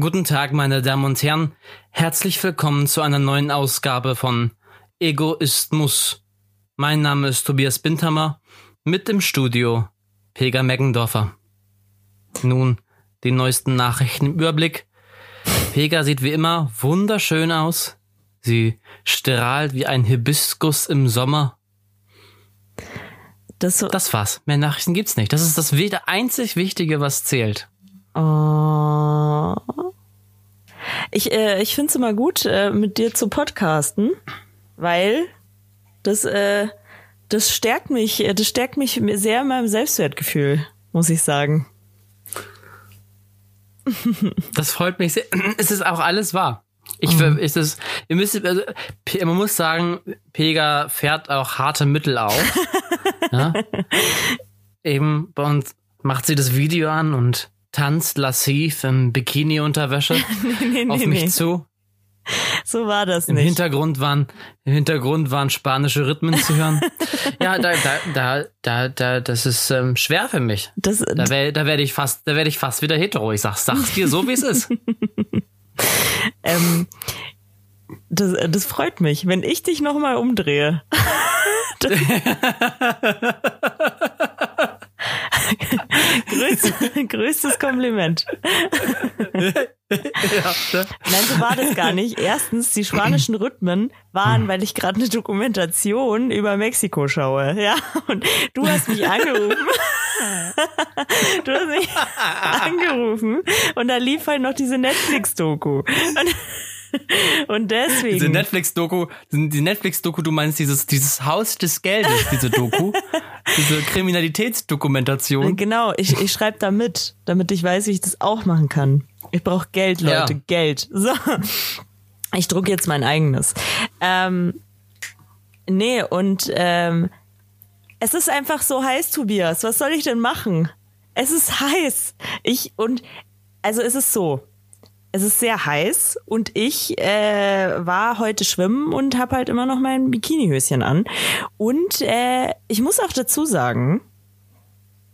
Guten Tag, meine Damen und Herren. Herzlich willkommen zu einer neuen Ausgabe von Egoismus. Mein Name ist Tobias Bindhammer. Mit im Studio Pega Meggendorfer. Nun die neuesten Nachrichten im Überblick. Pega sieht wie immer wunderschön aus. Sie strahlt wie ein Hibiskus im Sommer. Das, so Das war's. Mehr Nachrichten gibt's nicht. Das ist das einzig Wichtige, was zählt. Oh. Ich, äh, ich finde es immer gut, äh, mit dir zu podcasten, weil das, äh, das stärkt mich, äh, das stärkt mich sehr in meinem Selbstwertgefühl, muss ich sagen. Das freut mich sehr. Es ist auch alles wahr. Ich, Mhm. ist es, ihr müsst, also, man muss sagen, Pega fährt auch harte Mittel auf. ja? Eben bei uns macht sie das Video an und tanzt lassiv in Bikini-Unterwäsche nee, nee, auf mich nee. zu. So war das Im nicht. Hintergrund waren, im Hintergrund waren spanische Rhythmen zu hören. ja, da, da, da, da, da, das ist ähm, schwer für mich. Das, Da werde da werd ich fast, da werde ich fast wieder hetero. Ich sag's, sag's dir so, wie es ist. ähm, das, das freut mich, wenn ich dich nochmal umdrehe. Das- Größtes, größtes Kompliment. ja, ne? Nein, so war das gar nicht. Erstens, die spanischen Rhythmen waren, weil ich gerade eine Dokumentation über Mexiko schaue. Ja, und du hast mich angerufen. Du hast mich angerufen und da lief halt noch diese Netflix-Doku. Und, und deswegen. Diese Netflix-Doku, die Netflix-Doku, du meinst dieses, dieses Haus des Geldes, diese Doku, diese Kriminalitätsdokumentation. Genau, ich, ich schreibe da mit, damit ich weiß, wie ich das auch machen kann. Ich brauche Geld, Leute, Ja. Geld. So. Ich druck jetzt mein eigenes. Ähm, nee, und ähm, es ist einfach so heiß, Tobias. Was soll ich denn machen? Es ist heiß. Ich und also es ist so. Es ist sehr heiß und ich äh, war heute schwimmen und habe halt immer noch mein Bikinihöschen an. Und äh, ich muss auch dazu sagen,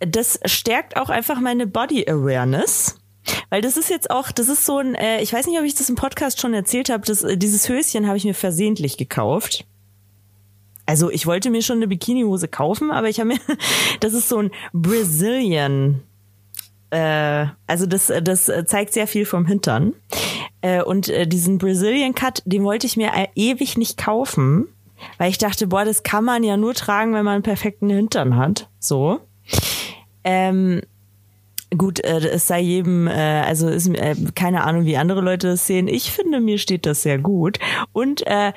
das stärkt auch einfach meine Body Awareness. Weil das ist jetzt auch, das ist so ein, äh, ich weiß nicht, ob ich das im Podcast schon erzählt habe, das, äh, dieses Höschen habe ich mir versehentlich gekauft. Also ich wollte mir schon eine Bikinihose kaufen, aber ich habe mir, das ist so ein Brazilian, äh, also das, das zeigt sehr viel vom Hintern. Äh, und äh, diesen Brazilian Cut, den wollte ich mir äh, ewig nicht kaufen, weil ich dachte, boah, das kann man ja nur tragen, wenn man einen perfekten Hintern hat. So. Ähm, gut, äh, es sei jedem, äh, also ist äh, keine Ahnung, wie andere Leute das sehen. Ich finde, mir steht das sehr gut. Und äh,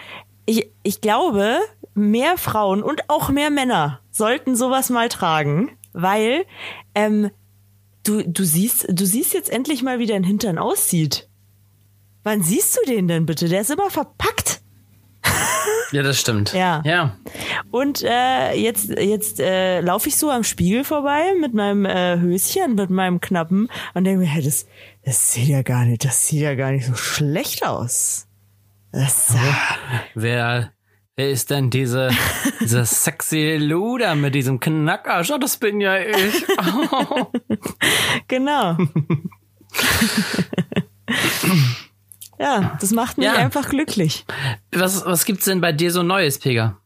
ich, ich glaube, mehr Frauen und auch mehr Männer sollten sowas mal tragen, weil ähm, du, du siehst, du siehst jetzt endlich mal, wie dein Hintern aussieht. Wann siehst du den denn bitte? Der ist immer verpackt. Ja, das stimmt. Ja. Ja. Und äh, jetzt, jetzt äh, laufe ich so am Spiegel vorbei mit meinem äh, Höschen, mit meinem Knappen und denke mir, hey, das, das sieht ja gar nicht, das sieht ja gar nicht so schlecht aus. Das, Wer, wer ist denn diese, dieser sexy Luder mit diesem Knacker? Schau, das bin ja ich. genau. ja, das macht mich Ja. einfach glücklich. Was, was gibt's denn bei dir so Neues, Pega?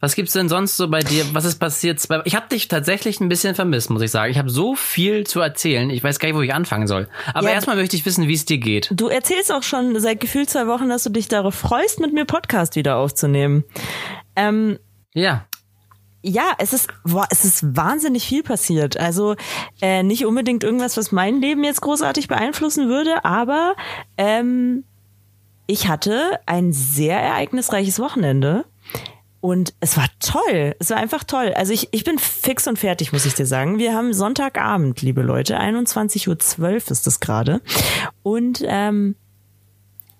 Was gibt's denn sonst so bei dir? Was ist passiert? Ich habe dich tatsächlich ein bisschen vermisst, muss ich sagen. Ich habe so viel zu erzählen. Ich weiß gar nicht, wo ich anfangen soll. Aber Ja, erstmal möchte ich wissen, wie es dir geht. Du erzählst auch schon seit gefühlt zwei Wochen, dass du dich darauf freust, mit mir Podcast wieder aufzunehmen. Ähm, Ja. ja, es ist, boah, es ist wahnsinnig viel passiert. Also äh, nicht unbedingt irgendwas, was mein Leben jetzt großartig beeinflussen würde, aber ähm, ich hatte ein sehr ereignisreiches Wochenende. Und es war toll. Es war einfach toll. Also ich, ich bin fix und fertig, muss ich dir sagen. Wir haben Sonntagabend, liebe Leute. 21.12 Uhr ist das gerade. Und ähm,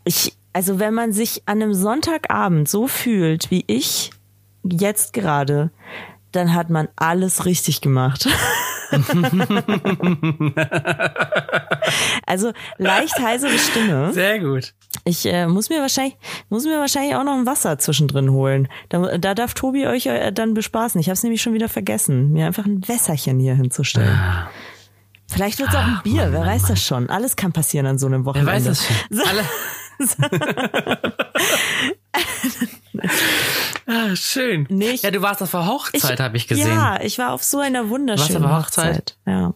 ich, also wenn man sich an einem Sonntagabend so fühlt, wie ich jetzt gerade, dann hat man alles richtig gemacht. also leicht heisere Stimme. Sehr gut. Ich äh, muss mir wahrscheinlich muss mir wahrscheinlich auch noch ein Wasser zwischendrin holen. Da, da darf Tobi euch äh, dann bespaßen. Ich habe es nämlich schon wieder vergessen, mir einfach ein Wässerchen hier hinzustellen. Vielleicht wird es auch ein Ach, Bier, Mann, wer Mann, weiß Mann. das schon. Alles kann passieren an so einem Wer Wochenende. weiß das schon? Alle. ah, schön. Nicht- Ja, du warst auf der Hochzeit, habe ich gesehen. Ja, ich war auf so einer wunderschönen Warst du auf Hochzeit? Hochzeit. Ja.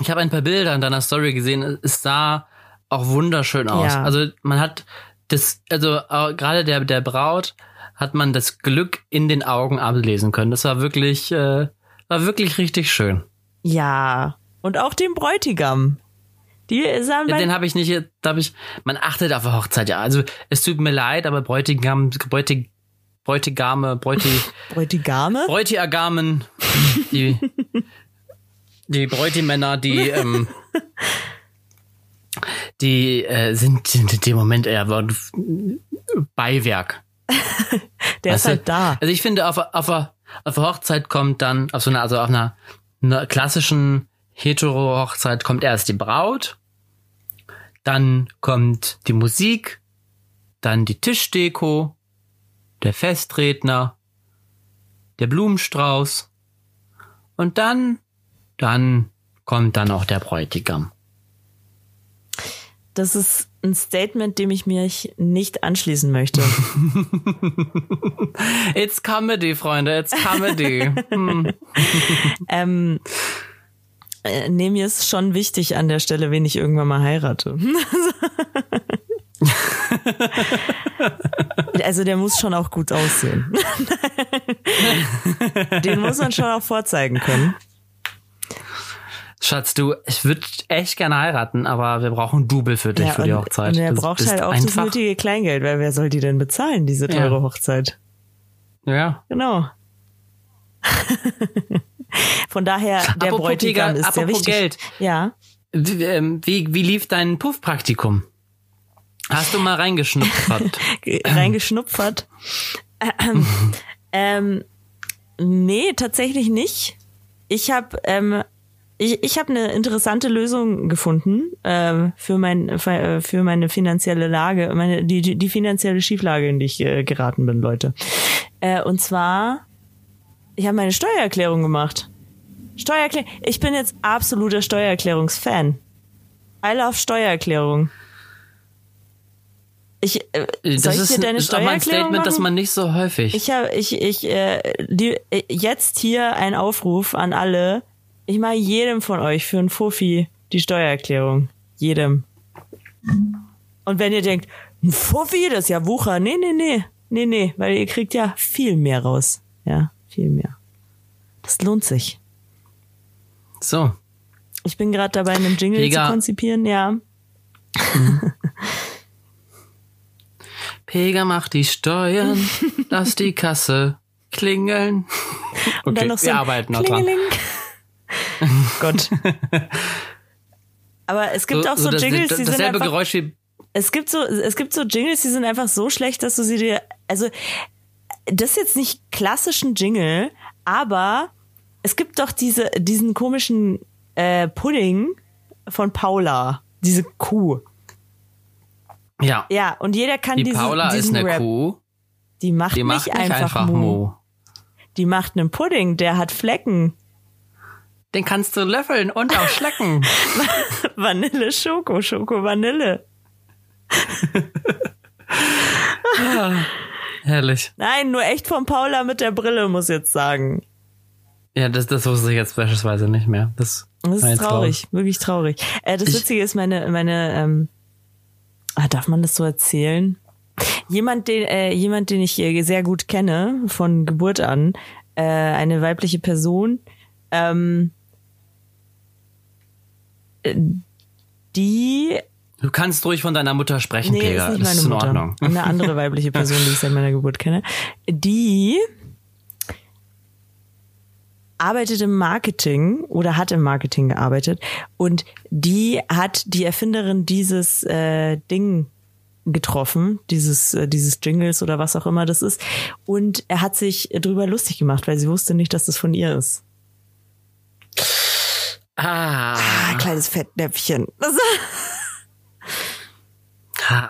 Ich habe ein paar Bilder in deiner Story gesehen. Es sah auch wunderschön aus. Ja. Also man hat das, also gerade der der Braut hat man das Glück in den Augen ablesen können. Das war wirklich, äh, war wirklich richtig schön. ja. Und auch den Bräutigam. Die sahen Ja, bei den habe ich nicht, da habe ich, man achtet auf der Hochzeit, ja. Also es tut mir leid, aber Bräutigam, Bräutig, Bräutigame, Bräuti, Bräutigame. Bräutiagamen, die, die Bräutimänner, die, ähm, die äh, sind, in dem Moment eher Beiwerk. Der Weißt ist du? halt da. Also ich finde, auf, auf, auf der Hochzeit kommt dann, auf so einer, also auf einer, einer klassischen Hetero-Hochzeit kommt erst die Braut, dann kommt die Musik, dann die Tischdeko, der Festredner, der Blumenstrauß und dann, dann kommt dann auch der Bräutigam. Das ist ein Statement, dem ich mich nicht anschließen möchte. It's Comedy, Freunde, it's Comedy. Hm. ähm, äh, nee, mir ist schon wichtig an der Stelle, wen ich irgendwann mal heirate. also der muss schon auch gut aussehen. Den muss man schon auch vorzeigen können. Schatz, du, ich würde echt gerne heiraten, aber wir brauchen Double für dich für die Hochzeit. und er Du braucht halt auch das nötige Kleingeld, weil wer soll die denn bezahlen, diese teure Ja. Hochzeit? Ja. Genau. Von daher, der Apropos Bräutigam ist sehr apropos wichtig. Geld. Ja. Wie, ähm, wie, wie lief dein Puffpraktikum? Hast du mal reingeschnuppert? ge- reingeschnupfert. Ähm, ähm, nee, tatsächlich nicht. Ich habe ähm, ich, ich hab eine interessante Lösung gefunden ähm, für mein für, äh, meine finanzielle Lage, meine die die, die finanzielle Schieflage, in die ich äh, geraten bin, Leute. Äh, und zwar ich habe meine Steuererklärung gemacht. Steuererklärung. Ich bin jetzt absoluter Steuererklärungsfan. I love Steuererklärung. Ich, äh, Das ist, deine ist aber ein Statement, das machen? man nicht so häufig. Ich habe, ich, ich, äh, die, äh, jetzt hier ein Aufruf an alle. Ich mache jedem von euch für ein Fuffi die Steuererklärung. Jedem. Und wenn ihr denkt, ein Fuffi, das ist ja Wucher. Nee, nee, nee. Nee, nee, weil ihr kriegt ja viel mehr raus. Ja, viel mehr. Das lohnt sich. so. Ich bin gerade dabei, einen Jingle Mega. zu konzipieren, ja. Pega macht die Steuern, lass die Kasse klingeln. Und Okay, dann noch so wir arbeiten noch dran. Gott. Aber es gibt auch so, das, Jingles, das, die sind dasselbe einfach Geräusch wie Es gibt so, es gibt so Jingles, die sind einfach so schlecht, dass du sie dir, also, das ist jetzt nicht klassischen Jingle, aber es gibt doch diese, diesen komischen äh, Pudding von Paula, diese Kuh. ja. Ja, und jeder kann Die diesen, Paula ist diesen eine Rap. Kuh. Die macht, Die macht nicht einfach, Mu. Mu. Die macht einen Pudding, der hat Flecken. Den kannst du löffeln und auch schlecken. Vanille, Schoko, Schoko, Vanille. Herrlich. Nein, nur echt von Paula mit der Brille, muss ich jetzt sagen. Ja, das, das wusste ich jetzt beispielsweise nicht mehr. Das, Das ist traurig, wirklich traurig. Äh, das Ich- Witzige ist, meine, meine, ähm, ah, darf man das so erzählen? Jemand, den, äh, jemand, den ich äh, sehr gut kenne, von Geburt an, äh, eine weibliche Person, ähm, äh, die, Du kannst ruhig von deiner Mutter sprechen, nee, Pega. ist nicht Das meine ist in Mutter, Ordnung. eine andere weibliche Person, die ich seit meiner Geburt kenne, die arbeitet im Marketing oder hat im Marketing gearbeitet und die hat die Erfinderin dieses äh, Ding getroffen, dieses äh, dieses Jingles oder was auch immer das ist und er hat sich drüber lustig gemacht, weil sie wusste nicht, dass das von ihr ist. Ah. Ah, kleines Fettnäpfchen. Das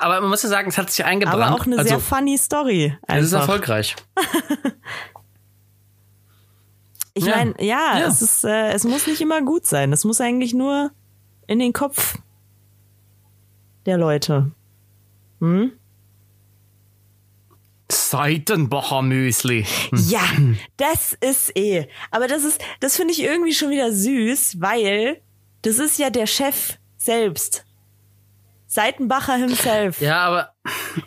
Aber man muss ja sagen, es hat sich eingebrannt. aber auch eine also, sehr funny Story. es ist einfach. erfolgreich. Ich Ja. meine, ja, Ja. es ist, äh, es muss nicht immer gut sein. Es muss eigentlich nur in den Kopf der Leute. Hm? Seitenbacher Müsli. Ja, das ist eh. Aber das ist, das finde ich irgendwie schon wieder süß, weil das ist ja der Chef selbst. Seitenbacher himself. Ja. Ja, aber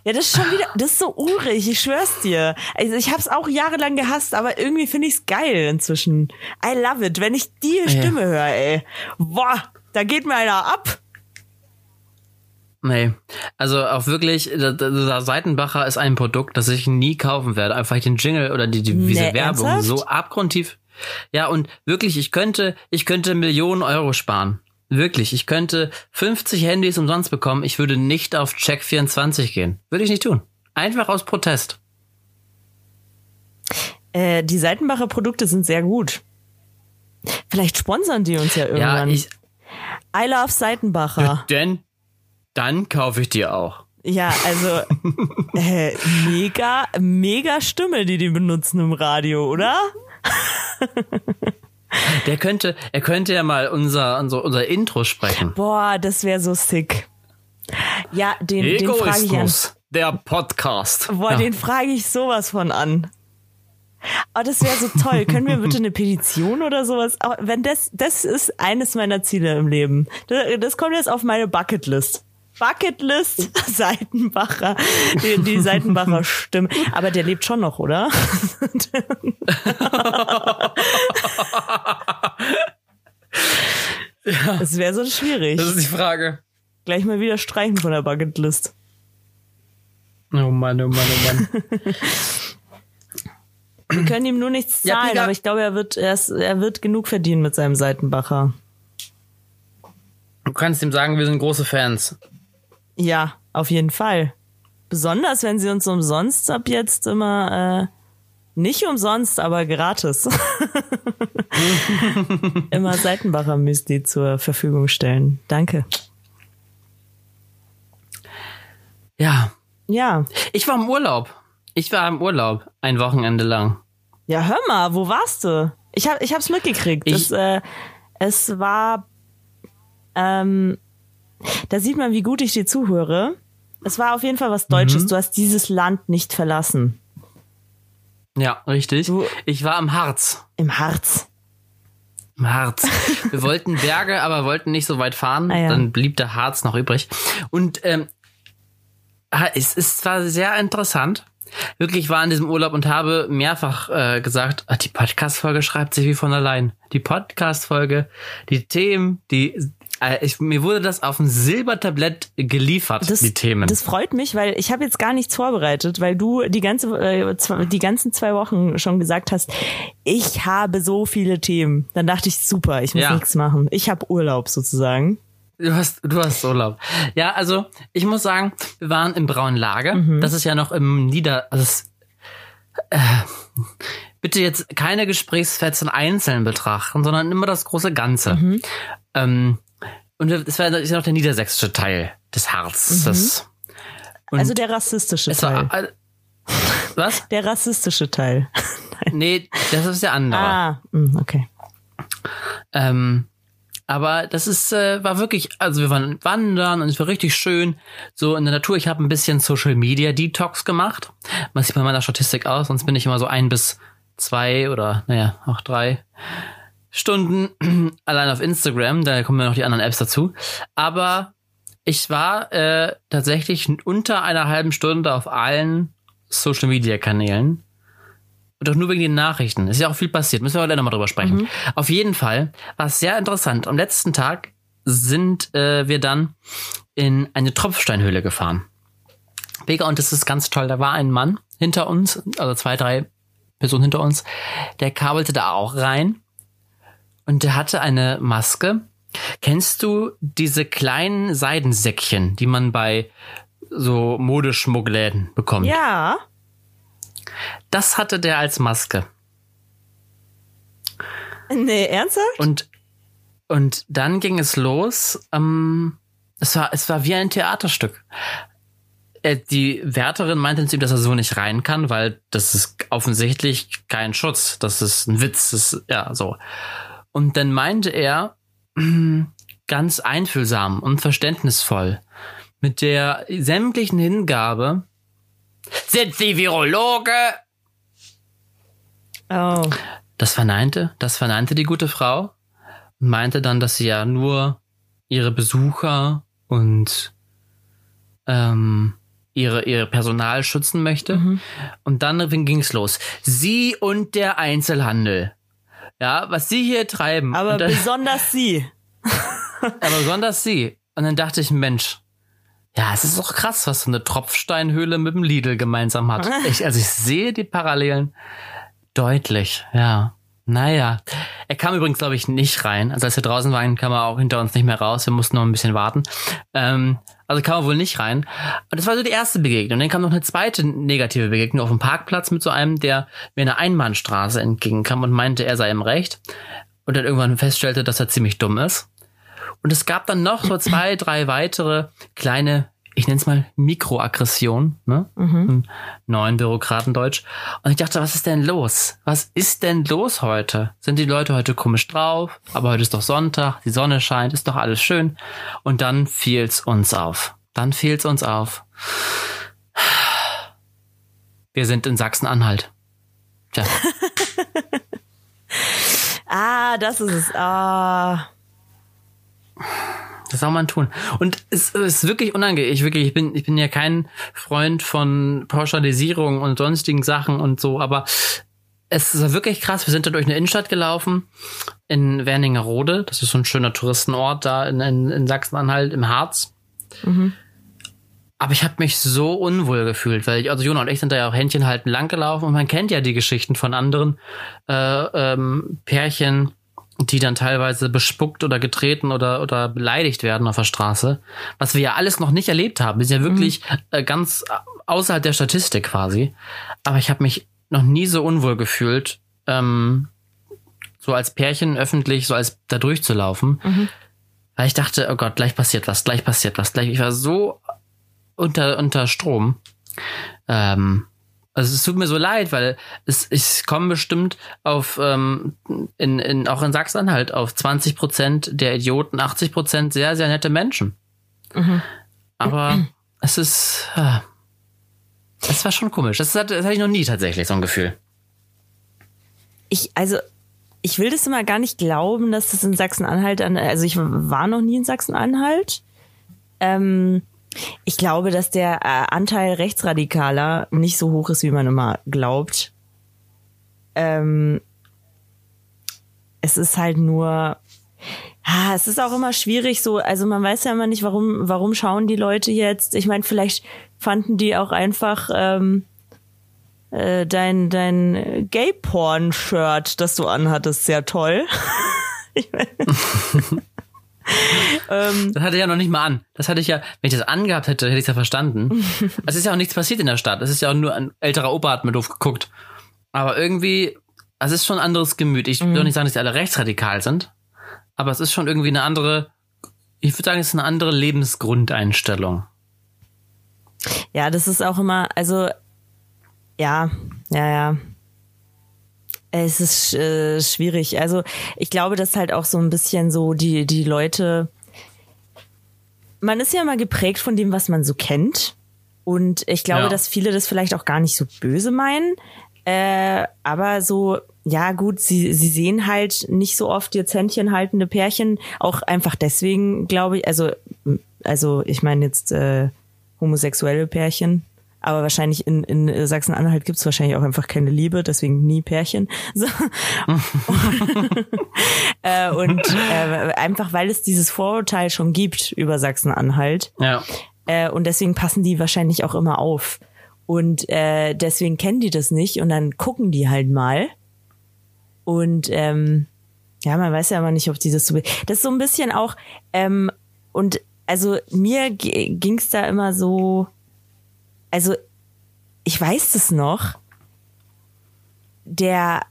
das ist schon wieder, das ist so urig, ich schwör's dir. Also ich hab's auch jahrelang gehasst, aber irgendwie finde ich's geil inzwischen. I love it, wenn ich die Stimme höre, ey. Boah, da geht mir einer ab. nee. Also auch wirklich, der Seitenbacher ist ein Produkt, das ich nie kaufen werde. Einfach den Jingle oder die, die diese Nee, Werbung ernsthaft? so abgrundtief. Ja, und wirklich, ich könnte, ich könnte Millionen Euro sparen. Wirklich, ich könnte 50 Handys umsonst bekommen. Ich würde nicht auf Check24 gehen. Würde ich nicht tun. Einfach aus Protest. Äh, die Seitenbacher Produkte sind sehr gut. Vielleicht sponsern die uns ja Ja, irgendwann. ich, I love Seitenbacher. denn dann kaufe ich dir auch. Ja, also äh, mega, mega Stimme, die die benutzen im Radio, oder? Der könnte, er könnte ja mal unser, unser, unser Intro sprechen. Boah, das wäre so sick. Ja, den, den frage ich an. Der Podcast. Boah, ja. den frage ich sowas von an. Oh, das wäre so toll. Können wir bitte eine Petition oder sowas? Wenn das, das ist eines meiner Ziele im Leben. Das, das kommt jetzt auf meine Bucketlist. Bucketlist Seitenbacher, die, die Seitenbacher Stimme. Aber der lebt schon noch, oder? Das wäre so schwierig. Das ist die Frage. Gleich mal wieder streichen von der Bucketlist. Oh Mann, oh Mann, oh Mann. Wir können ihm nur nichts Ja, zahlen, Pika- aber ich glaube, er wird, er, ist, er wird genug verdienen mit seinem Seitenbacher. Du kannst ihm sagen, wir sind große Fans. Ja, auf jeden Fall. Besonders, wenn sie uns umsonst ab jetzt immer, äh, nicht umsonst, aber gratis. immer Seitenbacher Müsli zur Verfügung stellen. Danke. Ja. Ja. Ich war im Urlaub. Ich war im Urlaub. Ein Wochenende lang. Ja, hör mal, wo warst du? Ich hab, ich hab's mitgekriegt. Ich- Das, äh, es war, ähm, da sieht man, wie gut ich dir zuhöre. Es war auf jeden Fall was Deutsches. Mhm. Du hast dieses Land nicht verlassen. Ja, richtig. Du- Ich war im Harz. Im Harz. Im Harz. Wir wollten Berge, aber wollten nicht so weit fahren. Ah, ja. Dann blieb der Harz noch übrig. Und ähm, es ist zwar sehr interessant. Wirklich ich war in diesem Urlaub und habe mehrfach äh, gesagt, ah, die Podcast-Folge schreibt sich wie von allein. Die Podcast-Folge, die Themen, die ich, mir wurde das auf ein Silbertablett geliefert, Das, die Themen. das freut mich, weil ich habe jetzt gar nichts vorbereitet, weil du die ganze äh, die ganzen zwei Wochen schon gesagt hast, ich habe so viele Themen. Dann dachte ich, super, ich muss Ja. nichts machen. Ich habe Urlaub sozusagen. Du hast, du hast Urlaub. Ja, also ich muss sagen, wir waren im Braunen Lager. Mhm. Das ist ja noch im Nieder. Also es, äh, bitte jetzt keine Gesprächsfetzen einzeln betrachten, sondern immer das große Ganze. Mhm. Ähm, und das war ist ja noch der niedersächsische Teil des Harzes. Mhm. Also der rassistische Teil. war, was? Der rassistische Teil. Nee, das ist der andere. Ah, mm, okay. Ähm, aber das ist äh, war wirklich, also wir waren wandern und es war richtig schön. So in der Natur. Ich habe ein bisschen Social Media Detox gemacht. Man sieht bei meiner Statistik aus, sonst bin ich immer so ein bis zwei oder naja auch drei Stunden allein auf Instagram. Da kommen ja noch die anderen Apps dazu. Aber ich war äh, tatsächlich unter einer halben Stunde auf allen Social Media Kanälen. Und auch nur wegen den Nachrichten. Es ist ja auch viel passiert. Müssen wir heute nochmal drüber sprechen. Auf jeden Fall war es sehr interessant. Am letzten Tag sind äh, wir dann in eine Tropfsteinhöhle gefahren. Mega, und das ist ganz toll. Da war ein Mann hinter uns, also zwei, drei Personen hinter uns, der kabelte da auch rein. Und der hatte eine Maske. Kennst du diese kleinen Seidensäckchen, die man bei so Modeschmuggläden bekommt? Ja. Das hatte der als Maske. Nee, ernsthaft? Und, und dann ging es los. Ähm, es, war, es war wie ein Theaterstück. äh, die Wärterin meinte zu ihm, dass er so nicht rein kann, weil das ist offensichtlich kein Schutz. Das ist ein Witz. Das ist, ja, so. Und dann meinte er, ganz einfühlsam und verständnisvoll, mit der sämtlichen Hingabe, sind Sie Virologe? Oh. Das verneinte, das verneinte die gute Frau und meinte dann, dass sie ja nur ihre Besucher und ähm, ihre, ihre Personal schützen möchte. Mhm. Und dann ging es los. Sie und der Einzelhandel. Ja, was sie hier treiben. Aber dann, besonders sie. aber besonders sie. Und dann dachte ich, Mensch, ja, es ist doch krass, was so eine Tropfsteinhöhle mit dem Lidl gemeinsam hat. Ich, also ich sehe die Parallelen deutlich, ja. Naja, er kam übrigens, glaube ich, nicht rein. Also als wir draußen waren, kam er auch hinter uns nicht mehr raus. Wir mussten noch ein bisschen warten. Ähm, also kam er wohl nicht rein. Und das war so die erste Begegnung. Und dann kam noch eine zweite negative Begegnung auf dem Parkplatz mit so einem, der mir eine Einbahnstraße entgegenkam und meinte, er sei im Recht. Und dann irgendwann feststellte, dass er ziemlich dumm ist. Und es gab dann noch so zwei, drei weitere kleine, ich nenne es mal Mikroaggressionen, ne? Im neuen Bürokratendeutsch. Und ich dachte, was ist denn los? Was ist denn los heute? Sind die Leute heute komisch drauf? Aber heute ist doch Sonntag, die Sonne scheint, ist doch alles schön. Und dann fiel's uns auf. Dann fiel's uns auf. Wir sind in Sachsen-Anhalt. Tja. Ah, das ist es. Ah. Das soll man tun. Und es ist wirklich unangenehm. Ich wirklich, ich bin, ich bin ja kein Freund von Pauschalisierung und sonstigen Sachen und so, aber es ist wirklich krass. Wir sind da durch eine Innenstadt gelaufen in Werningerode. Das ist so ein schöner Touristenort da in, in, in Sachsen-Anhalt im Harz. Aber ich habe mich so unwohl gefühlt, weil ich, also Jona und ich sind da ja auch Händchen halten lang gelaufen und man kennt ja die Geschichten von anderen äh, ähm, Pärchen, die dann teilweise bespuckt oder getreten oder, oder beleidigt werden auf der Straße, was wir ja alles noch nicht erlebt haben. Wir sind ja wirklich äh, ganz außerhalb der Statistik quasi. Aber ich habe mich noch nie so unwohl gefühlt, ähm, so als Pärchen öffentlich, so als da durchzulaufen. Weil ich dachte, oh Gott, gleich passiert was, gleich passiert was, gleich. Ich war so unter, unter Strom. Ähm, also es tut mir so leid, weil es, ich komme bestimmt auf ähm, in, in auch in Sachsen-Anhalt auf 20 Prozent der Idioten, 80 Prozent sehr sehr nette Menschen. Aber es ist, äh, es war schon komisch. Das, hat, das hatte ich noch nie tatsächlich so ein Gefühl. Ich, also, ich will das immer gar nicht glauben, dass das in Sachsen-Anhalt, an- also ich war noch nie in Sachsen-Anhalt. Ähm, ich glaube, dass der äh, Anteil Rechtsradikaler nicht so hoch ist, wie man immer glaubt. Ähm, es ist halt nur, ah, es ist auch immer schwierig so, also man weiß ja immer nicht, warum, warum schauen die Leute jetzt. Ich meine, vielleicht fanden die auch einfach ähm, äh, dein, dein Gay-Porn-Shirt, das du anhattest, sehr toll. ich mein, ähm, Das hatte ich ja noch nicht mal an. Das hatte ich ja, wenn ich das angehabt hätte, hätte ich es ja verstanden. es ist ja auch nichts passiert in der Stadt. Es ist ja auch nur ein älterer Opa hat mir doof geguckt. Aber irgendwie, es ist schon ein anderes Gemüt. Ich will doch nicht sagen, dass die alle rechtsradikal sind. Aber es ist schon irgendwie eine andere, ich würde sagen, es ist eine andere Lebensgrundeinstellung. ja, das ist auch immer, also ja, ja, ja. Es ist äh, schwierig. Also ich glaube, dass halt auch so ein bisschen so die, die Leute. Man ist ja immer geprägt von dem, was man so kennt. Und ich glaube, Ja. dass viele das vielleicht auch gar nicht so böse meinen. Äh, aber so, ja gut, sie, sie sehen halt nicht so oft jetzt Händchen haltende Pärchen. Auch einfach deswegen, glaube ich, also, also ich meine jetzt äh, homosexuelle Pärchen. Aber wahrscheinlich in, in Sachsen-Anhalt gibt's wahrscheinlich auch einfach keine Liebe, deswegen nie Pärchen. So. äh, und äh, einfach, weil es dieses Vorurteil schon gibt über Sachsen-Anhalt. Ja. Äh, und deswegen passen die wahrscheinlich auch immer auf. Und äh, deswegen kennen die das nicht und dann gucken die halt mal. Und ähm, ja, man weiß ja immer nicht, ob die das so. Das ist so ein bisschen auch, ähm, und also mir ging es da immer so, also ich weiß das noch, der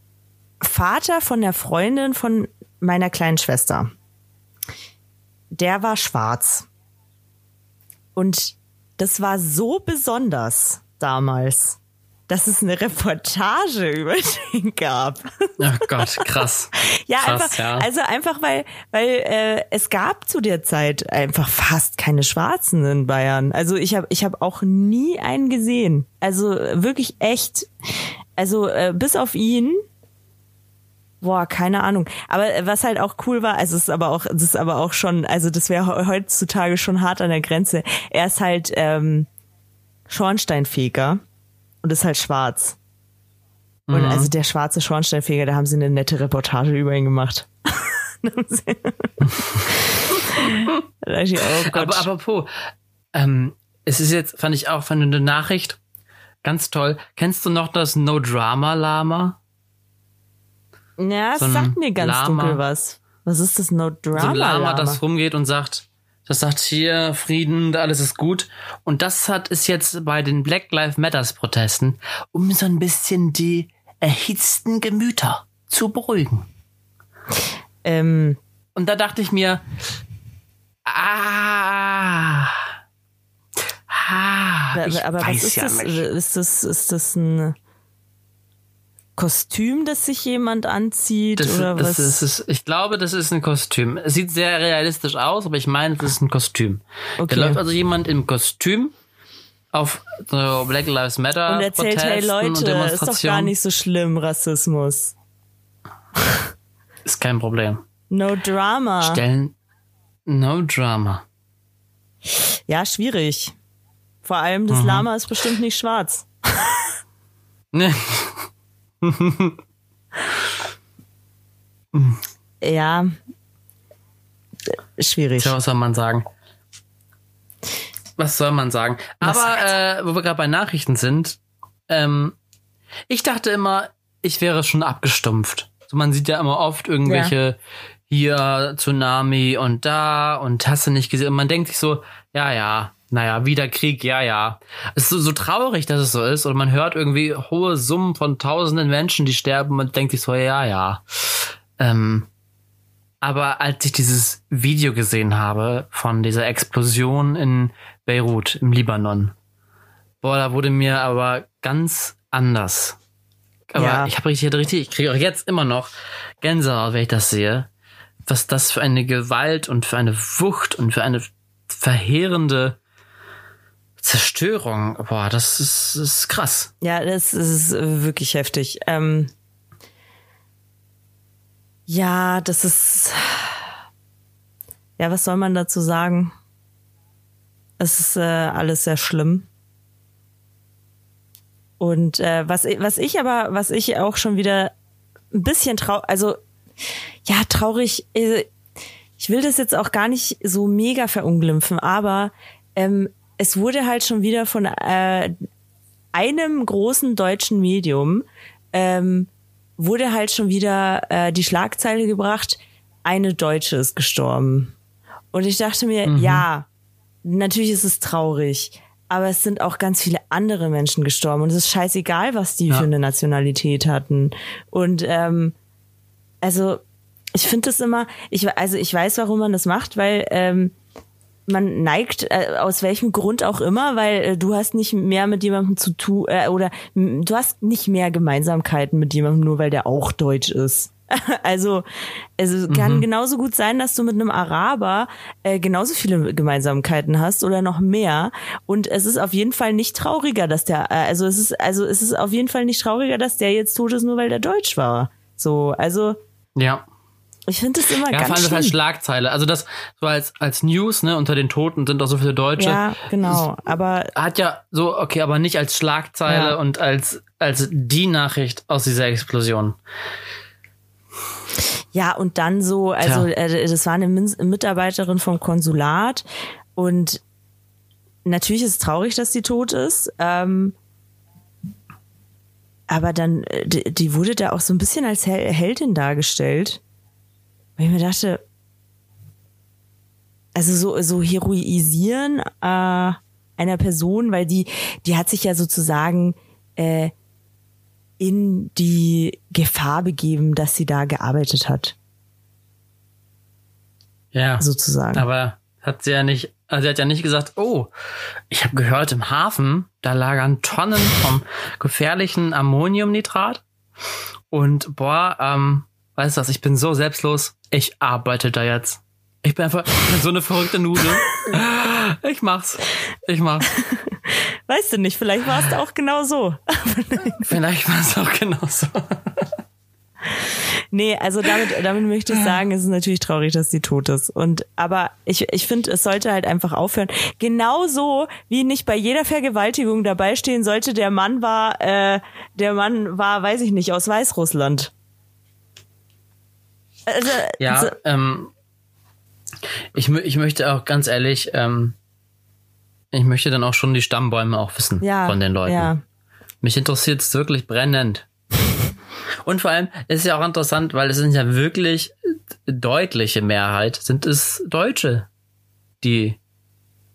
Vater von der Freundin von meiner kleinen Schwester, der war schwarz. Und das war so besonders damals, dass es eine Reportage über den gab. Oh Gott, krass. ja, krass, einfach, ja. also einfach weil, weil äh, es gab zu der Zeit einfach fast keine Schwarzen in Bayern. Also ich habe ich hab auch nie einen gesehen. Also wirklich echt. Also äh, bis auf ihn. Boah, keine Ahnung. Aber äh, was halt auch cool war, also es ist aber auch, das ist aber auch schon, also das wäre heutzutage schon hart an der Grenze. Er ist halt ähm, Schornsteinfeger und ist halt schwarz. Und Mhm. also der schwarze Schornsteinfeger, da haben sie eine nette Reportage über ihn gemacht. ich, oh. Aber apropos, ähm, es ist jetzt, fand ich auch, fand eine Nachricht ganz toll. Kennst du noch das No Drama Lama? ja, es so sagt mir ganz Lama. dunkel was. Was ist das No Drama? so ein Lama, Lama? das rumgeht und sagt, das sagt hier Frieden, alles ist gut. Und das hat ist jetzt bei den Black Lives Matters Protesten, um so ein bisschen die erhitzten Gemüter zu beruhigen. ähm, Und da dachte ich mir, ah, ah ich aber was weiß ist ja das? nicht. Ist das? Ist das ein Kostüm, das sich jemand anzieht Das, oder das was? ist, es- ich glaube, das ist ein Kostüm. Es sieht sehr realistisch aus, aber ich meine, das ist ein Kostüm. Okay. Da läuft also jemand im Kostüm auf so Black Lives Matter und erzählt, hey Protesten und Leute, ist doch gar nicht so schlimm, Rassismus. Ist kein Problem. No Drama. Stellen No Drama. Ja, schwierig. Vor allem Mhm. das Lama ist bestimmt nicht schwarz. Ne, Ja. Schwierig. Tja, was soll man sagen? Was soll man sagen? Was Aber äh, wo wir gerade bei Nachrichten sind, ähm, ich dachte immer, ich wäre schon abgestumpft. So, man sieht ja immer oft irgendwelche hier Tsunami und da und hast du nicht gesehen. Und man denkt sich so, ja, ja, naja, wieder Krieg, ja, ja. Es ist so, so traurig, dass es so ist. Und man hört irgendwie hohe Summen von tausenden Menschen, die sterben. und denkt sich so, ja, ja. Ähm, aber als ich dieses Video gesehen habe von dieser Explosion in Beirut im Libanon, boah, da wurde mir aber ganz anders. Aber Ja. ich habe richtig, richtig, ich kriege auch jetzt immer noch Gänsehaut, wenn ich das sehe. Was das für eine Gewalt und für eine Wucht und für eine verheerende Zerstörung. Boah, das ist, ist krass. Ja, das ist wirklich heftig. Ähm, ja, das ist. Ja, was soll man dazu sagen? Es ist äh, alles sehr schlimm. Und äh, was, was ich aber, was ich auch schon wieder ein bisschen trau, also ja, traurig, äh, ich will das jetzt auch gar nicht so mega verunglimpfen, aber ähm, es wurde halt schon wieder von äh, einem großen deutschen Medium ähm, wurde halt schon wieder äh, die Schlagzeile gebracht, eine Deutsche ist gestorben. Und ich dachte mir, ja, natürlich ist es traurig, aber es sind auch ganz viele andere Menschen gestorben und es ist scheißegal, was die Ja. für eine Nationalität hatten. Und ähm, also ich finde das immer, ich also ich weiß, warum man das macht, weil ähm, man neigt äh, aus welchem Grund auch immer, weil äh, du hast nicht mehr mit jemandem zu tun äh, oder du hast nicht mehr Gemeinsamkeiten mit jemandem nur weil der auch deutsch ist. also es kann genauso gut sein, dass du mit einem Araber äh, genauso viele Gemeinsamkeiten hast oder noch mehr und es ist auf jeden Fall nicht trauriger, dass der äh, also es ist also es ist auf jeden Fall nicht trauriger, dass der jetzt tot ist nur weil der deutsch war. So, also Ja. Ich finde das immer Ja, vor ganz allem das als schlimm. Schlagzeile. Also das so als, als News, ne, unter den Toten sind auch so viele Deutsche. Ja, genau, aber Hat ja so, okay, aber nicht als Schlagzeile Ja. und als, als die Nachricht aus dieser Explosion. Ja, und dann so, also äh, das war eine Min Mitarbeiterin vom Konsulat und natürlich ist es traurig, dass sie tot ist. Ähm, aber dann, äh, die, die wurde da auch so ein bisschen als Hel Heldin dargestellt. Weil ich mir dachte, also so, so heroisieren äh, einer Person, weil die, die hat sich ja sozusagen äh, in die Gefahr begeben, dass sie da gearbeitet hat, Ja. sozusagen. Aber hat sie ja nicht Also sie hat ja nicht gesagt, oh, ich habe gehört, im Hafen, da lagern Tonnen vom gefährlichen Ammoniumnitrat. Und boah, ähm, weißt du was, ich bin so selbstlos, ich arbeite da jetzt. Ich bin einfach ich bin so eine verrückte Nudel. Ich mach's. Ich mach's. Weißt du nicht, vielleicht war es auch genau so. Vielleicht war es auch genauso. Nee, also damit, damit möchte ich sagen, es ist natürlich traurig, dass sie tot ist. Und aber ich, ich finde, es sollte halt einfach aufhören. Genauso wie nicht bei jeder Vergewaltigung dabei stehen sollte, der Mann war, äh, der Mann war, weiß ich nicht, aus Weißrussland. Also, Ja, so, ähm, ich, ich möchte auch ganz ehrlich, ähm, ich möchte dann auch schon die Stammbäume auch wissen ja, von den Leuten. Ja. Mich interessiert es wirklich brennend. Und vor allem es ist ja auch interessant, weil es sind ja wirklich deutliche Mehrheit, sind es Deutsche, die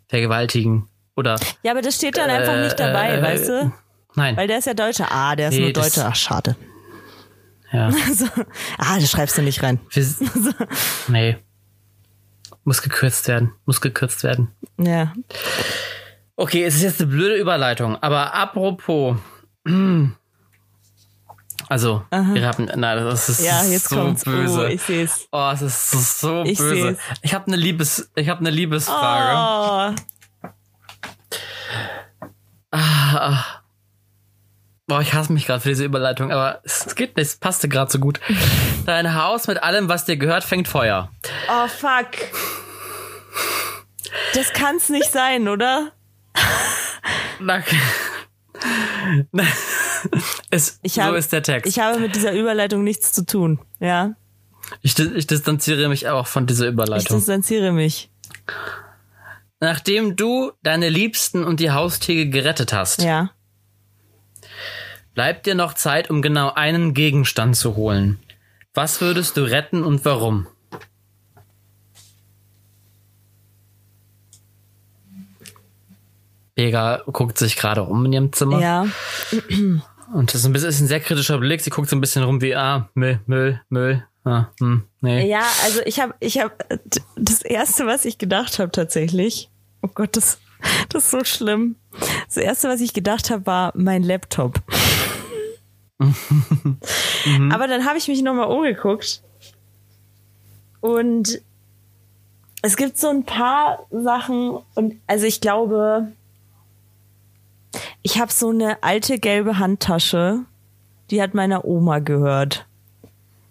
vergewaltigen oder ja, aber das steht dann einfach nicht dabei, äh, weißt du? nein. Weil der ist ja Deutscher. Ah, der ist Nee, nur Deutscher. Ach, schade. Ja. So. Ah, das schreibst du nicht rein. Wir, nee. Muss gekürzt werden. Muss gekürzt werden. Ja. Okay, es ist jetzt eine blöde Überleitung, aber apropos. Also, wir haben. Na, das ist Ja, jetzt so kommt's. böse. Oh, ich seh's. Oh, es ist so Ich böse. seh's. Ich habe eine Liebes, ich habe eine Liebesfrage. Oh. Boah, ich hasse mich gerade für diese Überleitung, aber es geht nicht, es passte gerade so gut. Dein Haus mit allem, was dir gehört, fängt Feuer. Oh, fuck. Das kann's nicht sein, oder? Na, es, Ich so habe, ist der Text. Ich habe mit dieser Überleitung nichts zu tun. Ja. Ich, ich distanziere mich auch von dieser Ich Überleitung. distanziere mich. Nachdem du deine Liebsten und die Haustiere gerettet hast, Ja. Bleibt dir noch Zeit, um genau einen Gegenstand zu holen. Was würdest du retten und warum? Vega guckt sich gerade um in ihrem Zimmer. Ja. Und das ist ein, bisschen, ist ein sehr kritischer Blick. Sie guckt so ein bisschen rum wie, ah, Müll, Müll, Müll. Ah, hm, nee. Ja, also ich habe, ich habe das erste, was ich gedacht habe tatsächlich. Oh Gott, das, das ist so schlimm. Das erste, was ich gedacht habe, war mein Laptop. Aber dann habe ich mich nochmal umgeguckt und es gibt so ein paar Sachen und also ich glaube, ich habe so eine alte gelbe Handtasche, die hat meiner Oma gehört.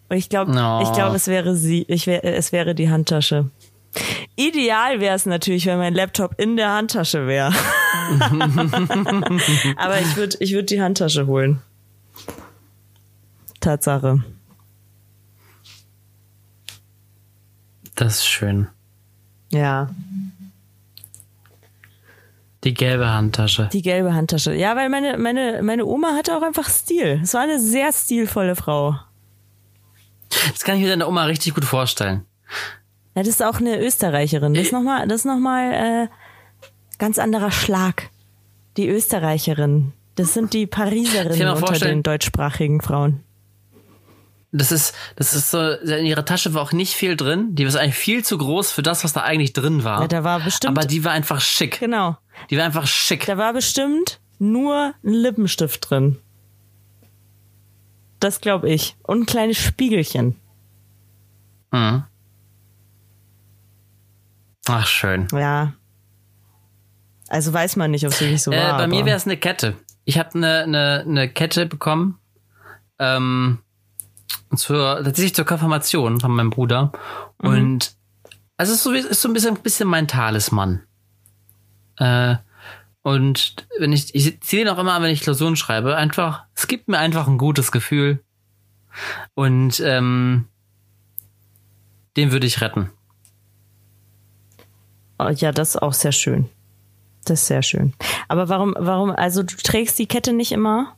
Und ich glaube, Oh. ich glaube, es wäre sie, ich wär, es wäre die Handtasche. Ideal wäre es natürlich, wenn mein Laptop in der Handtasche wäre. Aber ich würde ich würd die Handtasche holen. Tatsache. Das ist schön. Ja. Die gelbe Handtasche. Die gelbe Handtasche. Ja, weil meine, meine, meine Oma hatte auch einfach Stil. Es war eine sehr stilvolle Frau. Das kann ich mir deiner Oma richtig gut vorstellen. Ja, das ist auch eine Österreicherin. Das ist nochmal, das ist nochmal äh, ganz anderer Schlag. Die Österreicherin. Das sind die Pariserinnen unter den deutschsprachigen Frauen. Das ist, das ist so, in ihrer Tasche war auch nicht viel drin. Die war eigentlich viel zu groß für das, was da eigentlich drin war. Ja, da war bestimmt. Aber die war einfach schick. genau. Die war einfach schick. Da war bestimmt nur ein Lippenstift drin. Das glaube ich. Und ein kleines Spiegelchen. Mhm. Ach, schön. Ja. Also weiß man nicht, ob es wirklich so Äh, war. bei mir wäre es eine Kette. Ich habe eine, eine, eine Kette bekommen. Ähm, zur, tatsächlich zur Konfirmation von meinem Bruder. Mhm. Und also es ist so, ist so ein bisschen, bisschen mein Talisman. Äh, und wenn ich, ich ziehe den auch immer an, wenn ich Klausuren schreibe, einfach, es gibt mir einfach ein gutes Gefühl. Und ähm, den würde ich retten. Oh, ja, das ist auch sehr schön. Das ist sehr schön. Aber warum, warum, also du trägst die Kette nicht immer?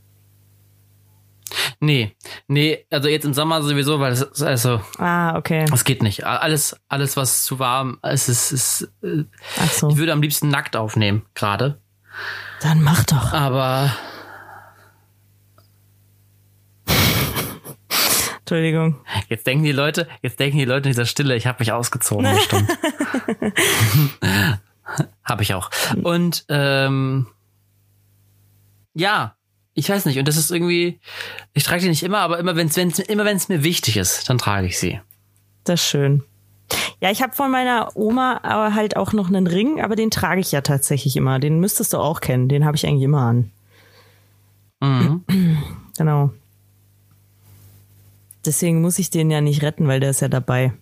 Nee, nee, also jetzt im Sommer sowieso, weil es ist also Ah, okay. Das geht nicht. Alles, alles was zu warm ist, ist, ist äh, Ach so. ich würde am liebsten nackt aufnehmen, gerade. Dann mach doch. Aber Entschuldigung. jetzt denken die Leute, jetzt denken die Leute in dieser Stille, ich habe mich ausgezogen, bestimmt. habe ich auch. Und ähm, ja, ich weiß nicht. Und das ist irgendwie, ich trage die nicht immer, aber immer wenn es immer wenn es mir wichtig ist, dann trage ich sie. Das ist schön. Ja, ich habe von meiner Oma aber halt auch noch einen Ring, aber den trage ich ja tatsächlich immer. Den müsstest du auch kennen. Den habe ich eigentlich immer an. Mhm. Genau. Deswegen muss ich den ja nicht retten, weil der ist ja dabei.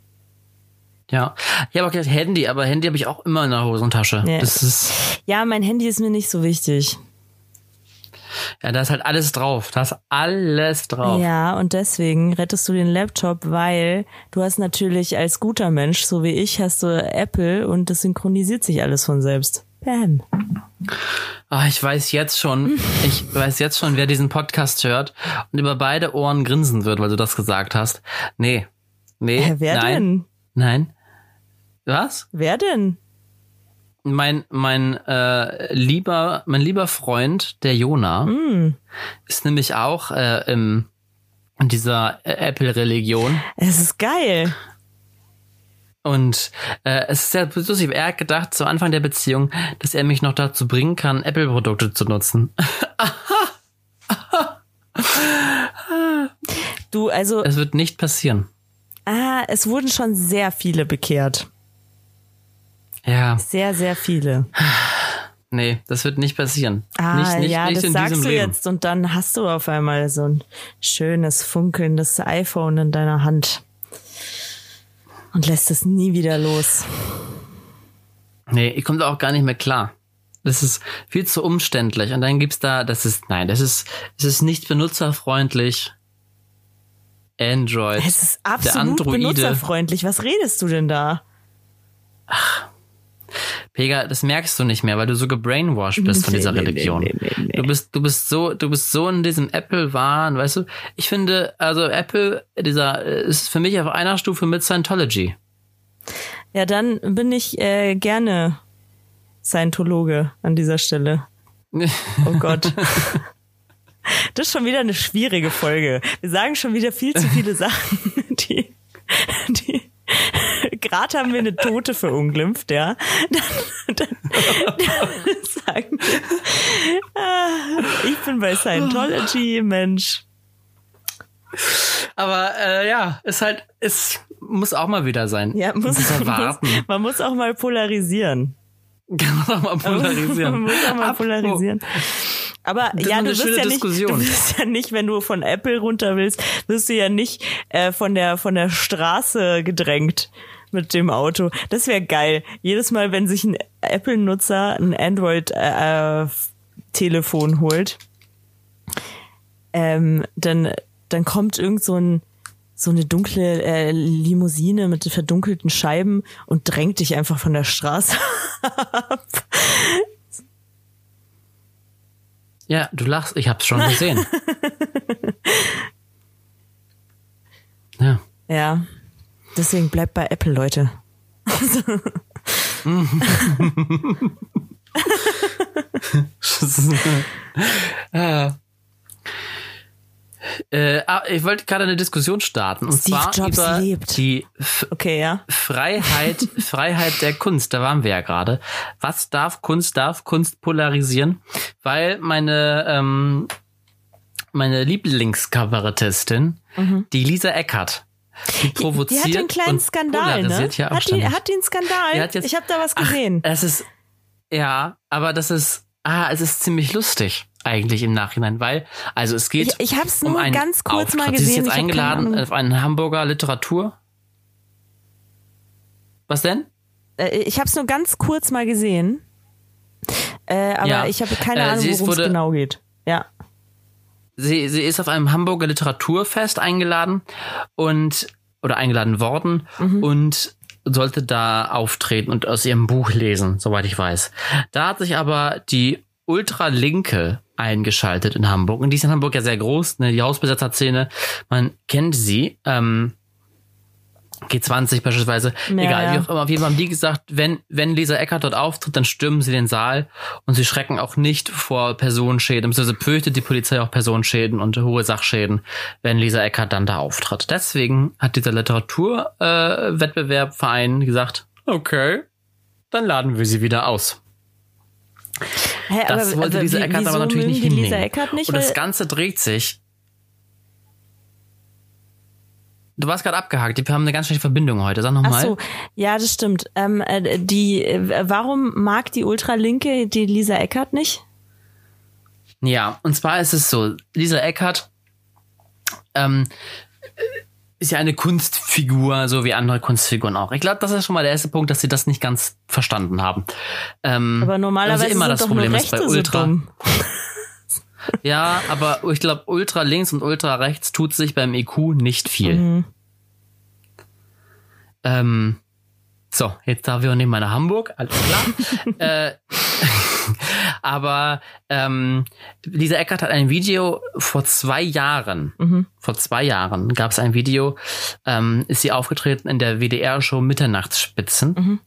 Ja, ich habe auch gesagt Handy, aber Handy habe ich auch immer in der Hosentasche. Ja. Das ist, Ja, mein Handy ist mir nicht so wichtig. Ja, da ist halt alles drauf. Da ist alles drauf. Ja, und deswegen rettest du den Laptop, weil du hast natürlich als guter Mensch, so wie ich, hast du Apple und das synchronisiert sich alles von selbst. Bam. Ah, ich weiß jetzt schon, ich weiß jetzt schon, wer diesen Podcast hört und über beide Ohren grinsen wird, weil du das gesagt hast. Nee. Nee. Hä, wer nein, denn? Nein. Was? Wer denn? Mein, mein äh, lieber, mein lieber Freund, der Jona, Hm. ist nämlich auch äh, im, in dieser äh, Apple-Religion. Es ist geil. Und äh, es ist sehr lustig. Er hat gedacht zu Anfang der Beziehung, dass er mich noch dazu bringen kann, Apple-Produkte zu nutzen. Du, also, Es wird nicht passieren. ah, es wurden schon sehr viele bekehrt. Ja, Sehr, sehr viele. nee, das wird nicht passieren. Ah, nicht, nicht, ja, nicht das sagst du Leben. jetzt und dann hast du auf einmal so ein schönes, funkelndes iPhone in deiner Hand und lässt es nie wieder los. Nee, ich komme da auch gar nicht mehr klar. Das ist viel zu umständlich. Und dann gibt's da, das ist, nein, das ist, es ist nicht benutzerfreundlich. Android. Es ist absolut benutzerfreundlich. Was redest du denn da? Pega, das merkst du nicht mehr, weil du so gebrainwashed bist von dieser nee, Religion. nee, nee. Du bist, du bist so, du bist so in diesem Apple-Wahn, weißt du? Ich finde, also Apple, dieser, äh, ist für mich auf einer Stufe mit Scientology. Ja, dann bin ich äh, gerne Scientologe an dieser Stelle. Oh Gott. Das ist schon wieder eine schwierige Folge. Wir sagen schon wieder viel zu viele Sachen, gerade haben wir eine Tote verunglimpft, ja. Dann, dann, dann sagen wir, ah, ich bin bei Scientology, Mensch. Aber äh, ja, ist halt, es muss auch mal wieder sein. Ja, muss, Muss man muss auch mal polarisieren. Kann man auch mal polarisieren. Man muss auch mal polarisieren. Aber Das ist ja, du wirst ja, nicht, du wirst ja nicht, wenn du von Apple runter willst, wirst du ja nicht äh, von der von der Straße gedrängt mit dem Auto. Das wäre geil. Jedes Mal, wenn sich ein Apple-Nutzer ein Android-Telefon holt, ähm, dann dann kommt irgend so ein so eine dunkle äh, Limousine mit verdunkelten Scheiben und drängt dich einfach von der Straße Ja, du lachst, ich hab's schon gesehen. ja. Ja. Deswegen bleibt bei Apple, Leute. Ah. Äh, ah, ich wollte gerade eine Diskussion starten und Steve zwar Jobs über lebt. die F Okay, ja. Freiheit, Freiheit der Kunst. Da waren wir ja gerade. Was darf Kunst? Darf Kunst polarisieren? Weil meine ähm, meine Lieblingskabarettistin, die Lisa Eckert, die provoziert Mhm. Die hat einen kleinen und Skandal, ne? ja Hat die, hat einen Skandal? Die hat jetzt- ich habe da was gesehen. Es ist, ja, aber das ist, ah, es ist ziemlich lustig eigentlich im Nachhinein, weil, also es geht ich ich habe es um nur einen ganz kurz mal Auftritt. gesehen. Sie ist jetzt eingeladen auf einen Hamburger Literatur. Was denn? Äh, Ich habe es nur ganz kurz mal gesehen. Äh, aber Ja. ich habe keine Äh, Ahnung, worum es genau geht. Ja. Sie, sie ist auf einem Hamburger Literaturfest eingeladen und, oder eingeladen worden Mhm. und sollte da auftreten und aus ihrem Buch lesen, soweit ich weiß. Da hat sich aber die Ultralinke eingeschaltet in Hamburg. Und die ist in Hamburg ja sehr groß, ne? die Hausbesetzer-Szene. Man kennt sie. Ähm, G20 beispielsweise. Ja, Egal, ja. wie auch immer. Auf jeden Fall haben die gesagt, wenn, wenn Lisa Eckert dort auftritt, dann stürmen sie den Saal und sie schrecken auch nicht vor Personenschäden, beziehungsweise fürchtet die Polizei auch Personenschäden und hohe Sachschäden, wenn Lisa Eckert dann da auftritt. Deswegen hat dieser Literaturwettbewerb äh, Verein gesagt, okay, dann laden wir sie wieder aus. Hä, Das aber, wollte aber Lisa wie- Eckert aber natürlich nicht hinnehmen. Lisa nicht, Und das Ganze dreht sich. Du warst gerade abgehakt. Wir haben eine ganz schlechte Verbindung heute. Sag Ach nochmal. so, ja, das stimmt. Ähm, äh, die, äh, warum mag die Ultralinke die Lisa Eckert nicht? Ja, und zwar ist es so, Lisa Eckert ähm, ist ja eine Kunstfigur, so wie andere Kunstfiguren auch. Ich glaube, das ist schon mal der erste Punkt, dass sie das nicht ganz verstanden haben. Ähm, Aber normalerweise also immer sind das doch Problem ist bei Ultra. so. Ja, aber ich glaube, Ultra links und Ultra rechts tut sich beim IQ nicht viel. Mhm. Ähm, so, jetzt darf ich auch nicht mal nach Hamburg, alles klar. äh, aber ähm, Lisa Eckert hat ein Video vor zwei Jahren, Mhm. vor zwei Jahren gab es ein Video, ähm, ist sie aufgetreten in der WDR-Show Mitternachtsspitzen. Mhm.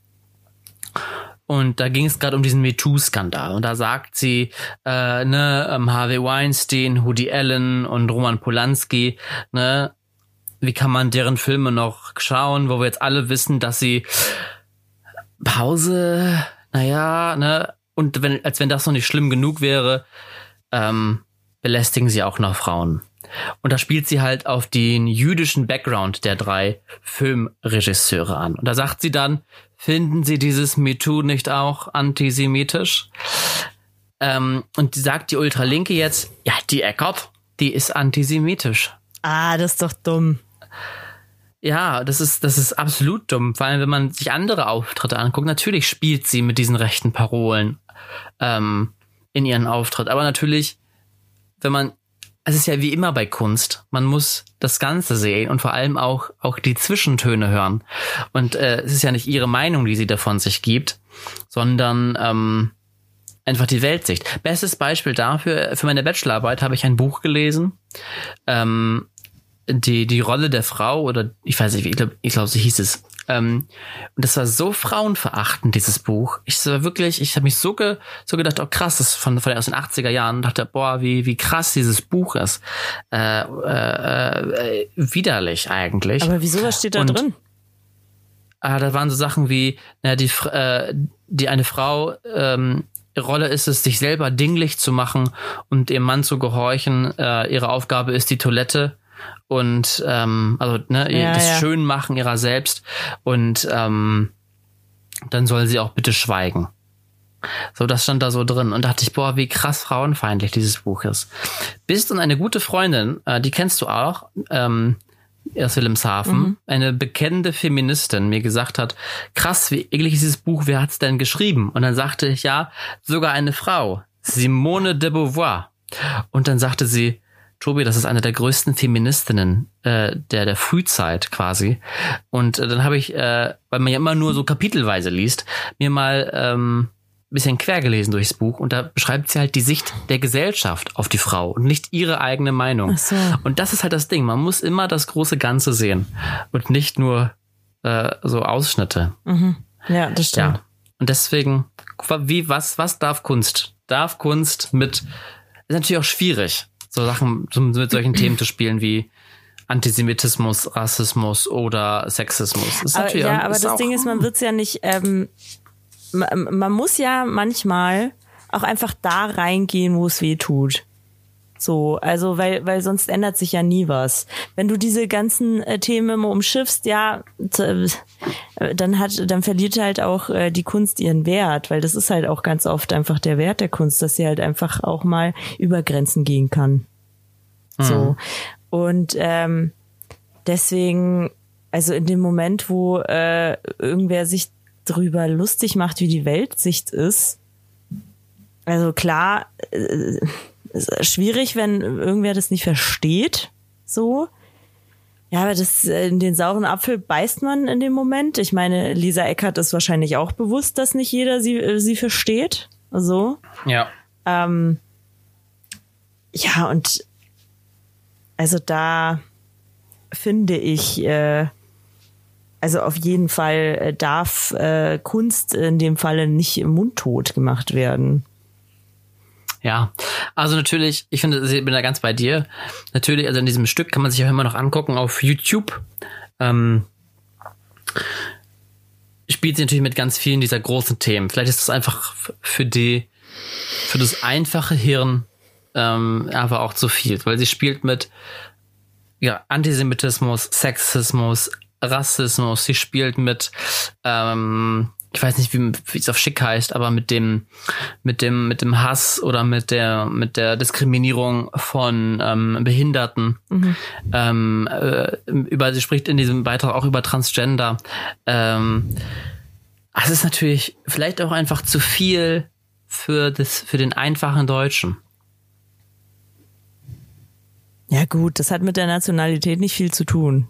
Und da ging es gerade um diesen MeToo-Skandal. Und da sagt sie, äh, ne, ähm, Harvey Weinstein, Woody Allen und Roman Polanski, ne, wie kann man deren Filme noch schauen, wo wir jetzt alle wissen, dass sie Pause, naja, ne, und wenn, als wenn das noch nicht schlimm genug wäre, ähm, belästigen sie auch noch Frauen. Und da spielt sie halt auf den jüdischen Background der drei Filmregisseure an. Und da sagt sie dann, finden Sie dieses MeToo nicht auch antisemitisch? Ähm, und sagt die Ultralinke jetzt, ja, die Eckert, die ist antisemitisch. Ah, das ist doch dumm. Ja, das ist, das ist absolut dumm. Vor allem, wenn man sich andere Auftritte anguckt, natürlich spielt sie mit diesen rechten Parolen ähm, in ihren Auftritt. Aber natürlich, wenn man, es ist ja wie immer bei Kunst, man muss das Ganze sehen und vor allem auch, auch die Zwischentöne hören. Und äh, es ist ja nicht ihre Meinung, die sie davon sich gibt, sondern ähm, einfach die Weltsicht. Bestes Beispiel dafür, für meine Bachelorarbeit habe ich ein Buch gelesen, ähm, die, die Rolle der Frau oder ich weiß nicht, ich glaube, ich glaub, so hieß es. Ähm, und das war so frauenverachtend, dieses Buch. Ich war wirklich, ich habe mich so, ge, so gedacht, oh krass, das ist von, von aus den 80er Jahren und dachte, boah, wie, wie krass dieses Buch ist. Äh, äh, äh, widerlich eigentlich. Aber wieso, was steht da Und- drin? Ah, da waren so Sachen wie, naja, die, äh, die eine Frau, ähm, ihre Rolle ist es, sich selber dinglich zu machen und ihrem Mann zu gehorchen. Äh, ihre Aufgabe ist die Toilette und ähm, also ne, Ja, das ja. Schönmachen ihrer selbst und ähm, dann soll sie auch bitte schweigen. So, das stand da so drin und dachte ich, boah, wie krass frauenfeindlich dieses Buch ist. Bis dann eine gute Freundin, äh, die kennst du auch, ähm, aus Wilhelmshaven, eine bekennende Feministin mir gesagt hat, krass, wie eklig ist dieses Buch, wer hat's denn geschrieben? Und dann sagte ich, ja, sogar eine Frau, Simone de Beauvoir. Und dann sagte sie, Tobi, das ist eine der größten Feministinnen äh, der der Frühzeit quasi. Und äh, dann habe ich, äh, weil man ja immer nur so kapitelweise liest, mir mal ähm, ein bisschen quer gelesen durchs Buch und da beschreibt sie halt die Sicht der Gesellschaft auf die Frau und nicht ihre eigene Meinung. So. Und das ist halt das Ding. Man muss immer das große Ganze sehen und nicht nur äh, so Ausschnitte. Ja, das stimmt. Ja. Und deswegen, wie, was, was darf Kunst? Darf Kunst mit, ist natürlich auch schwierig, so Sachen, mit solchen Themen zu spielen wie Antisemitismus, Rassismus oder Sexismus. Ist Aber, natürlich ja, aber ist das Ding ist, man wird's ja nicht, ähm, man, man muss ja manchmal auch einfach da reingehen, wo es weh tut. So, also weil, weil sonst ändert sich ja nie was. Wenn du diese ganzen äh, Themen immer umschiffst, ja, äh, dann hat, dann verliert halt auch äh, die Kunst ihren Wert, weil das ist halt auch ganz oft einfach der Wert der Kunst, dass sie halt einfach auch mal über Grenzen gehen kann. So. Und ähm, deswegen, also in dem Moment, wo äh, irgendwer sich drüber lustig macht, wie die Weltsicht ist, also klar, äh, schwierig, wenn irgendwer das nicht versteht, so. Ja, aber das äh, in den sauren Apfel beißt man in dem Moment. Ich meine, Lisa Eckert ist wahrscheinlich auch bewusst, dass nicht jeder sie, äh, sie versteht. So. Ja. Ähm, ja, und also da finde ich, äh, also auf jeden Fall äh, darf äh, Kunst in dem Falle nicht mundtot gemacht werden. Ja, also natürlich, ich finde, ich bin da ganz bei dir. Natürlich, also in diesem Stück kann man sich auch immer noch angucken auf YouTube. Ähm, spielt sie natürlich mit ganz vielen dieser großen Themen. Vielleicht ist es einfach für die, für das einfache Hirn ähm, aber auch zu viel, weil sie spielt mit ja, Antisemitismus, Sexismus, Rassismus, sie spielt mit ähm, ich weiß nicht, wie, es auf schick heißt, aber mit dem, mit dem, mit dem Hass oder mit der, mit der Diskriminierung von ähm, Behinderten. Mhm. Ähm, äh, über, sie spricht in diesem Beitrag auch über Transgender. Ähm, es ist natürlich vielleicht auch einfach zu viel für das, für den einfachen Deutschen. Ja gut, das hat mit der Nationalität nicht viel zu tun.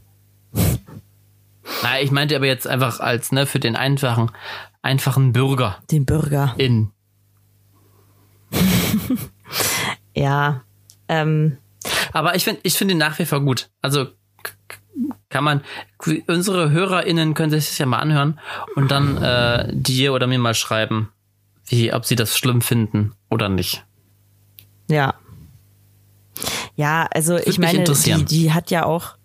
Na, ich meinte aber jetzt einfach als, ne, für den einfachen, einfachen Bürger. Den Bürger. In. ja. Ähm. Aber ich finde, ich finde ihn nach wie vor gut. Also kann man, unsere HörerInnen können sich das ja mal anhören und dann äh, dir oder mir mal schreiben, wie, ob sie das schlimm finden oder nicht. Ja. Ja, also ich meine, die, die hat ja auch,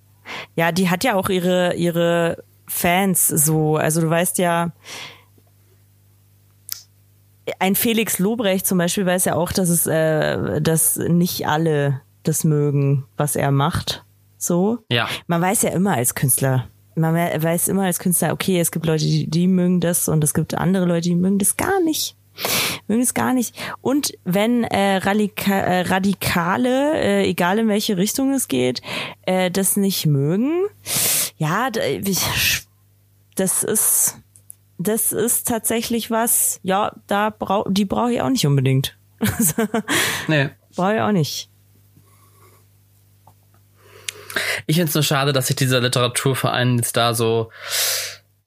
ja, die hat ja auch ihre, ihre Fans so. Also du weißt ja, ein Felix Lobrecht zum Beispiel weiß ja auch, dass es, äh, dass nicht alle das mögen, was er macht. So. Ja. Man weiß ja immer als Künstler, man weiß immer als Künstler, okay, es gibt Leute, die, die mögen das und es gibt andere Leute, die mögen das gar nicht mögen es gar nicht. Und wenn äh, Radika äh, Radikale, äh, egal in welche Richtung es geht, äh, das nicht mögen, ja, das ist das ist tatsächlich was, ja, da brau die brauche ich auch nicht unbedingt. nee. Brauche ich auch nicht. Ich finde es nur schade, dass sich dieser Literaturverein jetzt da so.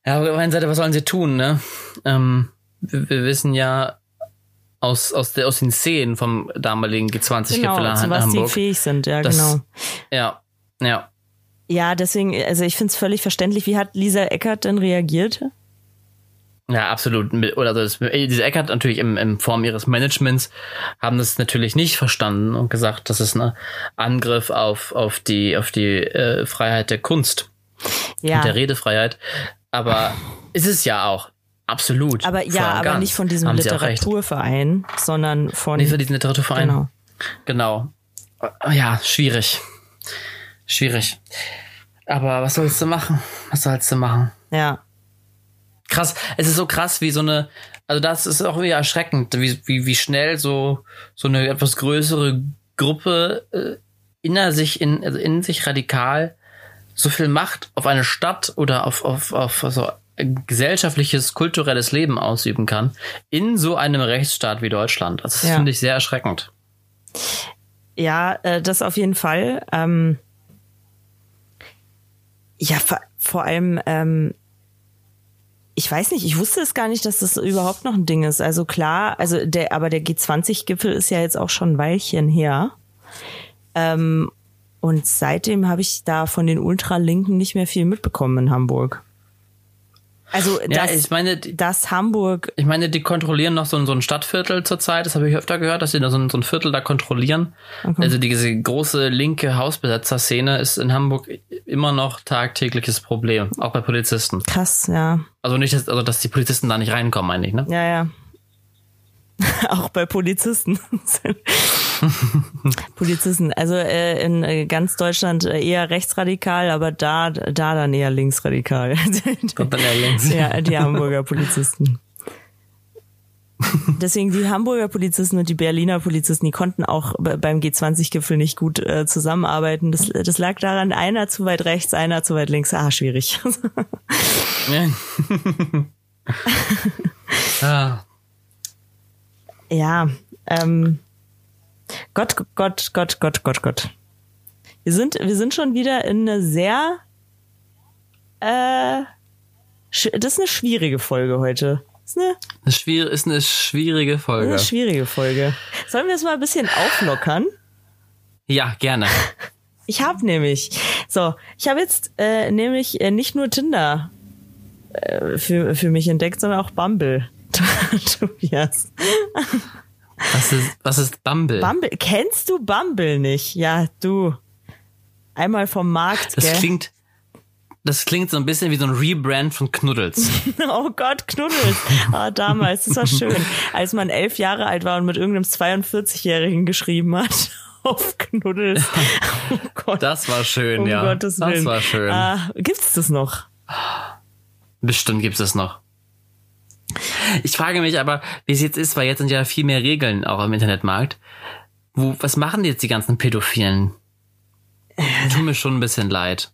Ja, auf der einen Seite, was sollen sie tun, ne? Ähm, wir, wir wissen ja aus, aus, der, aus den Szenen vom damaligen G20-Gipfel genau, in zu was Hamburg. die fähig sind, ja, das, genau. Ja, ja. Ja, deswegen, also ich finde es völlig verständlich. Wie hat Lisa Eckert denn reagiert? Ja, absolut. Oder das, diese Eckert natürlich im, im Form ihres Managements haben das natürlich nicht verstanden und gesagt, das ist ein Angriff auf, auf die, auf die äh, Freiheit der Kunst ja. und der Redefreiheit. Aber ist es ja auch. Absolut. Aber ja, aber nicht von diesem Literaturverein, sondern von. Nicht von diesem Literaturverein. Genau. Genau. Ja, schwierig. Schwierig. Aber was sollst du machen? Was sollst du machen? Ja. Krass. Es ist so krass, wie so eine, also das ist auch wieder erschreckend, wie, wie, wie schnell so, so eine etwas größere Gruppe äh, in sich, in, also in sich radikal so viel Macht auf eine Stadt oder auf, auf, auf so gesellschaftliches, kulturelles Leben ausüben kann in so einem Rechtsstaat wie Deutschland. Also das ja. finde ich sehr erschreckend. Ja, äh, das auf jeden Fall. Ähm, ja, vor, vor allem, ähm, ich weiß nicht, ich wusste es gar nicht, dass das überhaupt noch ein Ding ist. Also klar, also der, aber der G20-Gipfel ist ja jetzt auch schon ein Weilchen her. Ähm, und seitdem habe ich da von den Ultralinken nicht mehr viel mitbekommen in Hamburg. Also ja, das, ich meine, das Hamburg. Ich meine, die kontrollieren noch so, ein, so ein Stadtviertel zurzeit. Das habe ich öfter gehört, dass sie da so ein, so ein Viertel da kontrollieren. Okay. Also diese große linke Hausbesetzer-Szene ist in Hamburg immer noch tagtägliches Problem, auch bei Polizisten. Krass, ja. Also nicht, dass, also dass die Polizisten da nicht reinkommen, meine ich, ne? Ja, ja. auch bei Polizisten. Polizisten, also äh, in äh, ganz Deutschland äh, eher rechtsradikal, aber da, da dann eher linksradikal. Kommt dann eher links. Ja, die Hamburger Polizisten. Deswegen die Hamburger Polizisten und die Berliner Polizisten, die konnten auch beim G20-Gipfel nicht gut äh, zusammenarbeiten. Das, das lag daran, einer zu weit rechts, einer zu weit links. Ah, schwierig. ah. Ja, ähm, Gott, Gott, Gott, Gott, Gott, Gott. Wir sind, wir sind schon wieder in eine sehr, äh, das ist eine schwierige Folge heute. Ist eine, ist eine schwierige Folge. Eine schwierige Folge. Sollen wir es mal ein bisschen auflockern? Ja, gerne. Ich habe nämlich, so, ich habe jetzt äh, nämlich äh, nicht nur Tinder äh, für, für mich entdeckt, sondern auch Bumble. Tobias. Was ist, was ist Bumble? Bumble? Kennst du Bumble nicht? Ja, du. Einmal vom Markt. Das gell? klingt, Das klingt so ein bisschen wie so ein Rebrand von Knuddels. oh Gott, Knuddels. Ah, damals, das war schön. Als man elf Jahre alt war und mit irgendeinem 42-Jährigen geschrieben hat. Auf Knuddels. Oh Gott. Das war schön, um ja. Gottes Willen. Das war schön. Ah, gibt's das noch? Bestimmt gibt's das noch. Ich frage mich aber, wie es jetzt ist, weil jetzt sind ja viel mehr Regeln auch im Internetmarkt. Wo, was machen jetzt die ganzen Pädophilen? Tut mir schon ein bisschen leid.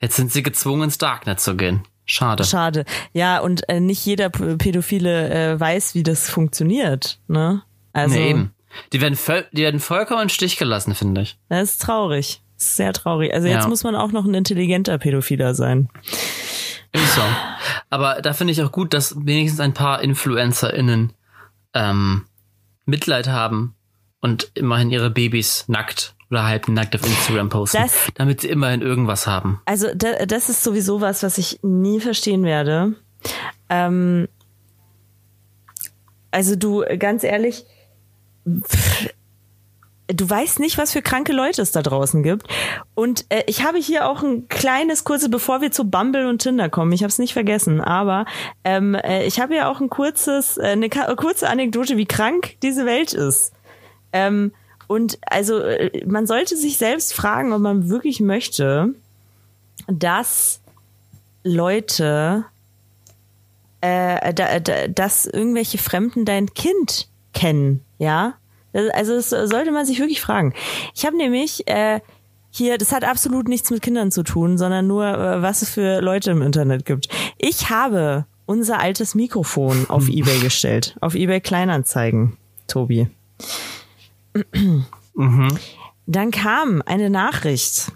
Jetzt sind sie gezwungen, ins Darknet zu gehen. Schade. Schade. Ja, und äh, nicht jeder Pädophile äh, weiß, wie das funktioniert. Ne? Also, nee, eben. Die werden, voll, die werden vollkommen im Stich gelassen, finde ich. das ist traurig. Das ist sehr traurig. Also jetzt Ja. muss man auch noch ein intelligenter Pädophiler sein. Ist so. Aber da finde ich auch gut, dass wenigstens ein paar InfluencerInnen ähm, Mitleid haben und immerhin ihre Babys nackt oder halbnackt auf Instagram posten, Das- damit sie immerhin irgendwas haben. Also da, das ist sowieso was, was ich nie verstehen werde. Ähm, also du, ganz ehrlich, pff, du weißt nicht, was für kranke Leute es da draußen gibt. Und äh, ich habe hier auch ein kleines, kurzes, bevor wir zu Bumble und Tinder kommen, ich habe es nicht vergessen, aber ähm, äh, ich habe ja auch ein kurzes, äh, eine kurze Anekdote, wie krank diese Welt ist. Ähm, und also äh, man sollte sich selbst fragen, ob man wirklich möchte, dass Leute, äh, da, da, dass irgendwelche Fremden dein Kind kennen, ja? Also das sollte man sich wirklich fragen. Ich habe nämlich äh, hier, das hat absolut nichts mit Kindern zu tun, sondern nur, äh, was es für Leute im Internet gibt. Ich habe unser altes Mikrofon auf Ebay gestellt, auf Ebay Kleinanzeigen, Tobi. Dann kam eine Nachricht.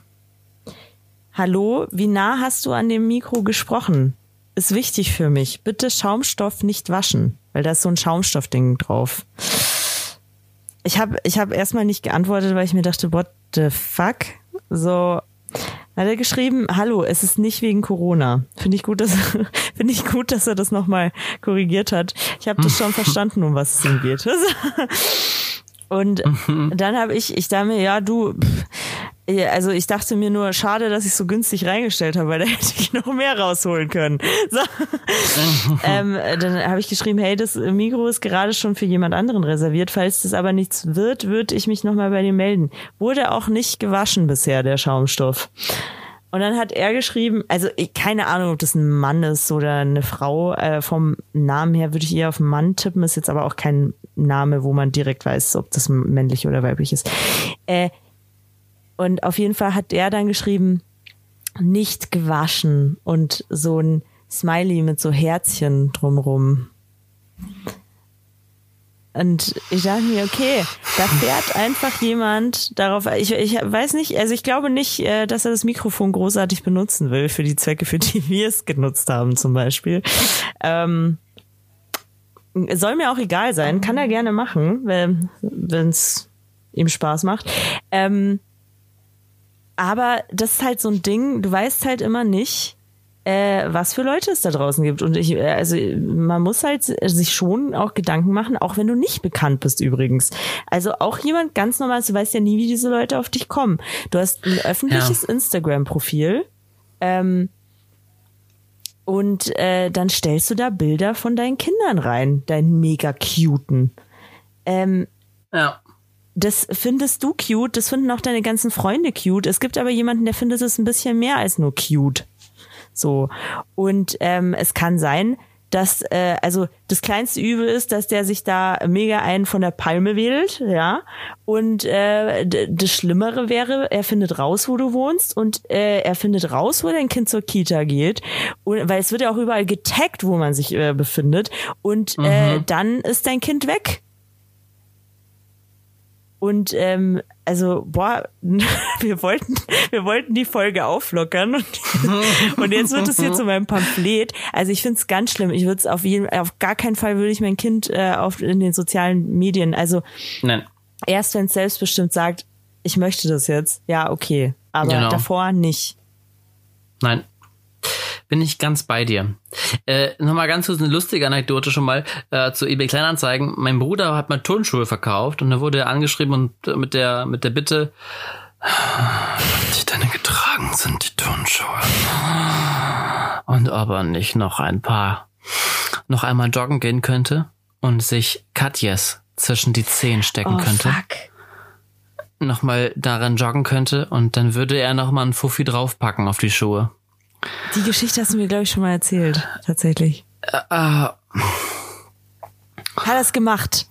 Hallo, wie nah hast du an dem Mikro gesprochen? Ist wichtig für mich. Bitte Schaumstoff nicht waschen, weil da ist so ein Schaumstoffding drauf. Ich habe ich hab erstmal nicht geantwortet, weil ich mir dachte, what the fuck? So hat er geschrieben, hallo, es ist nicht wegen Corona. Finde ich gut, dass finde ich gut, dass er das nochmal korrigiert hat. Ich habe das schon verstanden, um was es ihm geht. Und dann habe ich, ich dachte mir, ja, du, pff, also ich dachte mir nur, schade, dass ich so günstig reingestellt habe, weil da hätte ich noch mehr rausholen können. So. ähm, dann habe ich geschrieben, hey, das Mikro ist gerade schon für jemand anderen reserviert. Falls das aber nichts wird, würde ich mich nochmal bei dir melden. Wurde auch nicht gewaschen bisher, der Schaumstoff. Und dann hat er geschrieben, also ich, keine Ahnung, ob das ein Mann ist oder eine Frau. Äh, vom Namen her würde ich eher auf Mann tippen, ist jetzt aber auch kein Name, wo man direkt weiß, ob das männlich oder weiblich ist. Äh, und auf jeden Fall hat er dann geschrieben, nicht gewaschen und so ein Smiley mit so Herzchen drumrum. Und ich dachte mir, okay, da fährt einfach jemand darauf. Ich, ich weiß nicht, also ich glaube nicht, äh, dass er das Mikrofon großartig benutzen will für die Zwecke, für die wir es genutzt haben, zum Beispiel. Ähm, soll mir auch egal sein, kann er gerne machen, wenn es ihm Spaß macht. Ähm, aber das ist halt so ein Ding, du weißt halt immer nicht, äh, was für Leute es da draußen gibt. Und ich, äh, also man muss halt sich schon auch Gedanken machen, auch wenn du nicht bekannt bist übrigens. Also auch jemand ganz normal, du weißt ja nie, wie diese Leute auf dich kommen. Du hast ein öffentliches Instagram-Profil. Ähm, und äh, dann stellst du da Bilder von deinen Kindern rein, deinen mega cuten. Ähm, Ja. Das findest du cute, das finden auch deine ganzen Freunde cute. Es gibt aber jemanden, der findet es ein bisschen mehr als nur cute. So. Und ähm, es kann sein, dass, äh, also das kleinste Übel ist, dass der sich da mega einen von der Palme wählt, ja. Und äh, das Schlimmere wäre, er findet raus, wo du wohnst und äh, er findet raus, wo dein Kind zur Kita geht. Und, weil es wird ja auch überall getaggt, wo man sich äh, befindet. Und äh, dann ist dein Kind weg. Und ähm, also, boah, wir wollten, wir wollten die Folge auflockern und, und jetzt wird es hier zu meinem Pamphlet. Also ich finde es ganz schlimm. Ich würde es auf jeden, auf gar keinen Fall würde ich mein Kind äh, auf in den sozialen Medien. Also Nein. erst wenn es selbstbestimmt sagt, ich möchte das jetzt, ja okay, aber Genau. davor nicht. Nein. Bin ich ganz bei dir. Äh, Nochmal ganz kurz eine lustige Anekdote schon mal äh, zu eBay Kleinanzeigen. Mein Bruder hat mal Turnschuhe verkauft und da wurde er angeschrieben und äh, mit der mit der Bitte, die deine getragen sind, die Turnschuhe. Und ob er nicht noch ein paar, noch einmal joggen gehen könnte und sich Katjes zwischen die Zehen stecken Oh, könnte. fuck. Nochmal daran joggen könnte und dann würde er nochmal einen Fuffi draufpacken auf die Schuhe. Die Geschichte hast du mir, glaube ich, schon mal erzählt. Tatsächlich. Ah, Hat er es gemacht?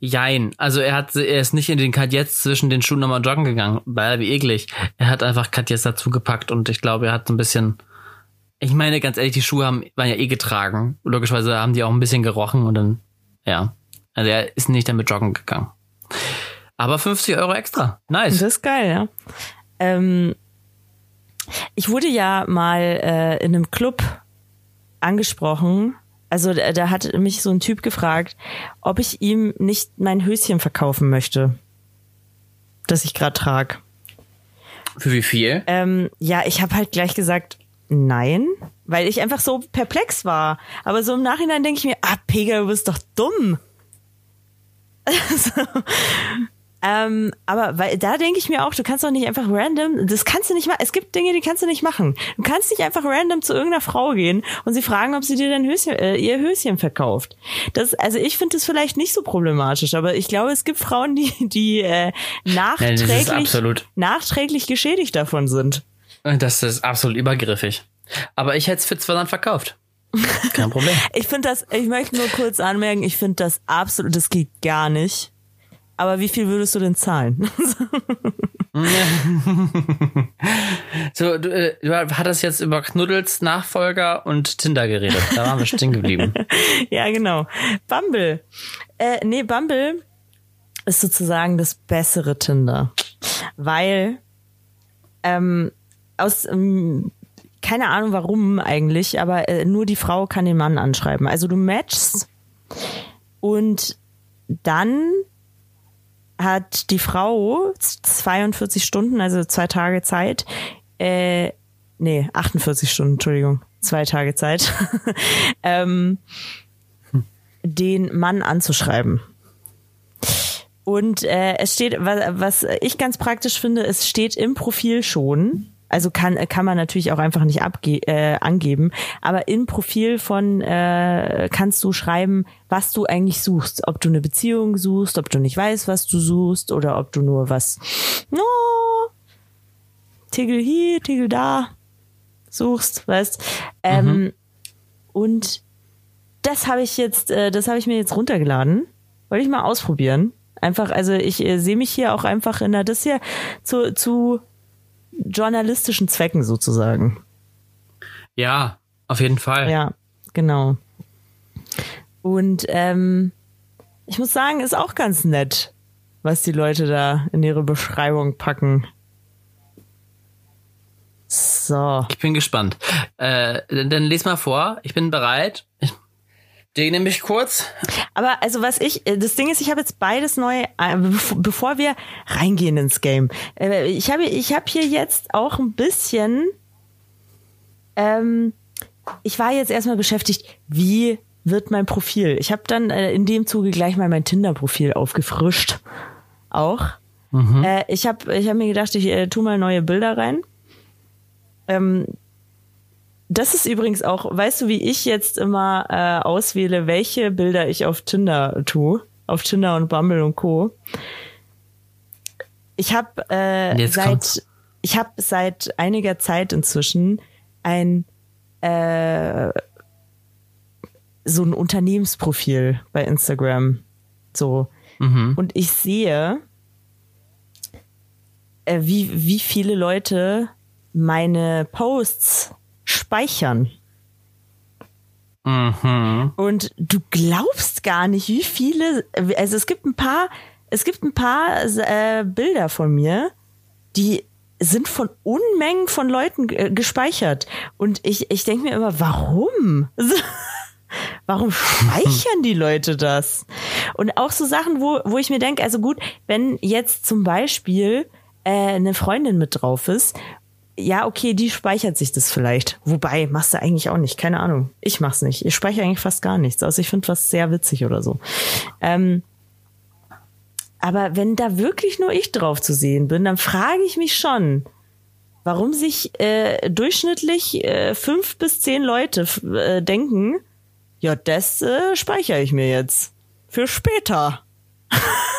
jein. Also er hat, er ist nicht in den Katjes zwischen den Schuhen nochmal joggen gegangen. Weil, wie eklig. Er hat einfach Katjes dazu gepackt und ich glaube, er hat so ein bisschen, ich meine, ganz ehrlich, die Schuhe haben, waren ja eh getragen. Logischerweise haben die auch ein bisschen gerochen und dann, ja. Also er ist nicht damit joggen gegangen. Aber 50 Euro extra. Nice. Das ist geil, ja. Ähm, ich wurde ja mal äh, in einem Club angesprochen. Also da, da hat mich so ein Typ gefragt, ob ich ihm nicht mein Höschen verkaufen möchte, das ich gerade trage. Für wie viel? Ähm, ja, ich habe halt gleich gesagt, nein, weil ich einfach so perplex war. Aber so im Nachhinein denke ich mir, ah, Pega, du bist doch dumm. so. Ähm, aber weil da denke ich mir auch, du kannst doch nicht einfach random, das kannst du nicht machen. Es gibt Dinge, die kannst du nicht machen. Du kannst nicht einfach random zu irgendeiner Frau gehen und sie fragen, ob sie dir dein Höschen, äh, ihr Höschen verkauft. Das, also ich finde das vielleicht nicht so problematisch, aber ich glaube, es gibt Frauen, die, die äh, nachträglich, absolut, nachträglich geschädigt davon sind. das ist absolut übergriffig. Aber ich hätte es für 200 verkauft. Kein Problem. Ich finde das, ich möchte nur kurz anmerken, ich finde das absolut, das geht gar nicht. Aber wie viel würdest du denn zahlen? So, du, äh, du hattest jetzt über Knuddels, Nachfolger und Tinder geredet. Da waren wir stehen geblieben. ja, genau. Bumble. Äh, nee, Bumble ist sozusagen das bessere Tinder. Weil, ähm, aus, ähm, keine Ahnung warum eigentlich, aber äh, nur die Frau kann den Mann anschreiben. Also du matchst und dann hat die Frau 42 Stunden, also zwei Tage Zeit, äh, nee, 48 Stunden, Entschuldigung, zwei Tage Zeit, ähm, den Mann anzuschreiben. Und äh, es steht, was, was ich ganz praktisch finde, es steht im Profil schon. Also kann kann man natürlich auch einfach nicht abge äh, angeben, aber im Profil von äh, kannst du schreiben, was du eigentlich suchst, ob du eine Beziehung suchst, ob du nicht weißt, was du suchst oder ob du nur was no, Tigel hier, Tigel da suchst, weißt. Ähm, Und das habe ich jetzt, äh, das habe ich mir jetzt runtergeladen. Wollte ich mal ausprobieren. Einfach, also ich äh, sehe mich hier auch einfach in der, das hier zu, zu journalistischen Zwecken sozusagen. Ja, auf jeden Fall. Ja, genau. Und ähm, ich muss sagen, ist auch ganz nett, was die Leute da in ihre Beschreibung packen. So. Ich bin gespannt. Äh, dann, dann les mal vor. Ich bin bereit. Ich dehne mich kurz. Aber also was ich, äh, das Ding ist, ich habe jetzt beides neu, äh, bev- bevor wir reingehen ins Game. Äh, Ich habe ich hab hier jetzt auch ein bisschen, ähm, ich war jetzt erstmal beschäftigt, wie wird mein Profil? Ich habe dann in dem Zuge gleich mal mein Tinder-Profil aufgefrischt. Auch. Äh, ich habe ich hab mir gedacht, ich äh, tu mal neue Bilder rein. Ähm, das ist übrigens auch, weißt du, wie ich jetzt immer äh, auswähle, welche Bilder ich auf Tinder tue? Auf Tinder und Bumble und Co. Ich habe äh, seit kommt's. ich habe seit einiger Zeit inzwischen ein äh, so ein Unternehmensprofil bei Instagram. So. Mhm. Und ich sehe, äh, wie, wie viele Leute meine Posts speichern. Mhm. Und du glaubst gar nicht, wie viele, also es gibt ein paar, es gibt ein paar äh, Bilder von mir, die sind von Unmengen von Leuten äh, gespeichert. Und ich, ich denke mir immer, warum? Warum speichern die Leute das? Und auch so Sachen, wo, wo ich mir denke, also gut, wenn jetzt zum Beispiel äh, eine Freundin mit drauf ist, ja, okay, die speichert sich das vielleicht. Wobei, machst du eigentlich auch nicht, keine Ahnung. Ich mach's nicht. Ich speichere eigentlich fast gar nichts. Also ich finde was sehr witzig oder so. Ähm, aber wenn da wirklich nur ich drauf zu sehen bin, dann frage ich mich schon, warum sich äh, durchschnittlich äh, fünf bis zehn Leute äh, denken, ja, das äh, speichere ich mir jetzt für später.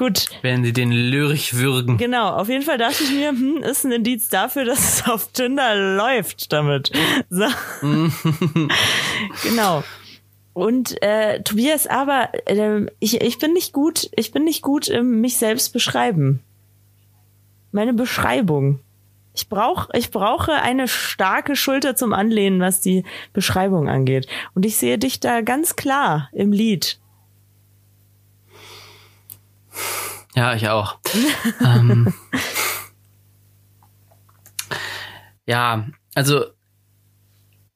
Gut. Wenn sie den Lyrich würgen. Genau, auf jeden Fall dachte ich mir, hm, ist ein Indiz dafür, dass es auf Tinder läuft damit. So. genau. Und äh, Tobias, aber äh, ich, ich bin nicht gut, ich bin nicht gut im mich selbst beschreiben. Meine Beschreibung. Ich brauch, ich brauche eine starke Schulter zum Anlehnen, was die Beschreibung angeht. Und ich sehe dich da ganz klar im Lied. Ja, ich auch. ähm, ja, also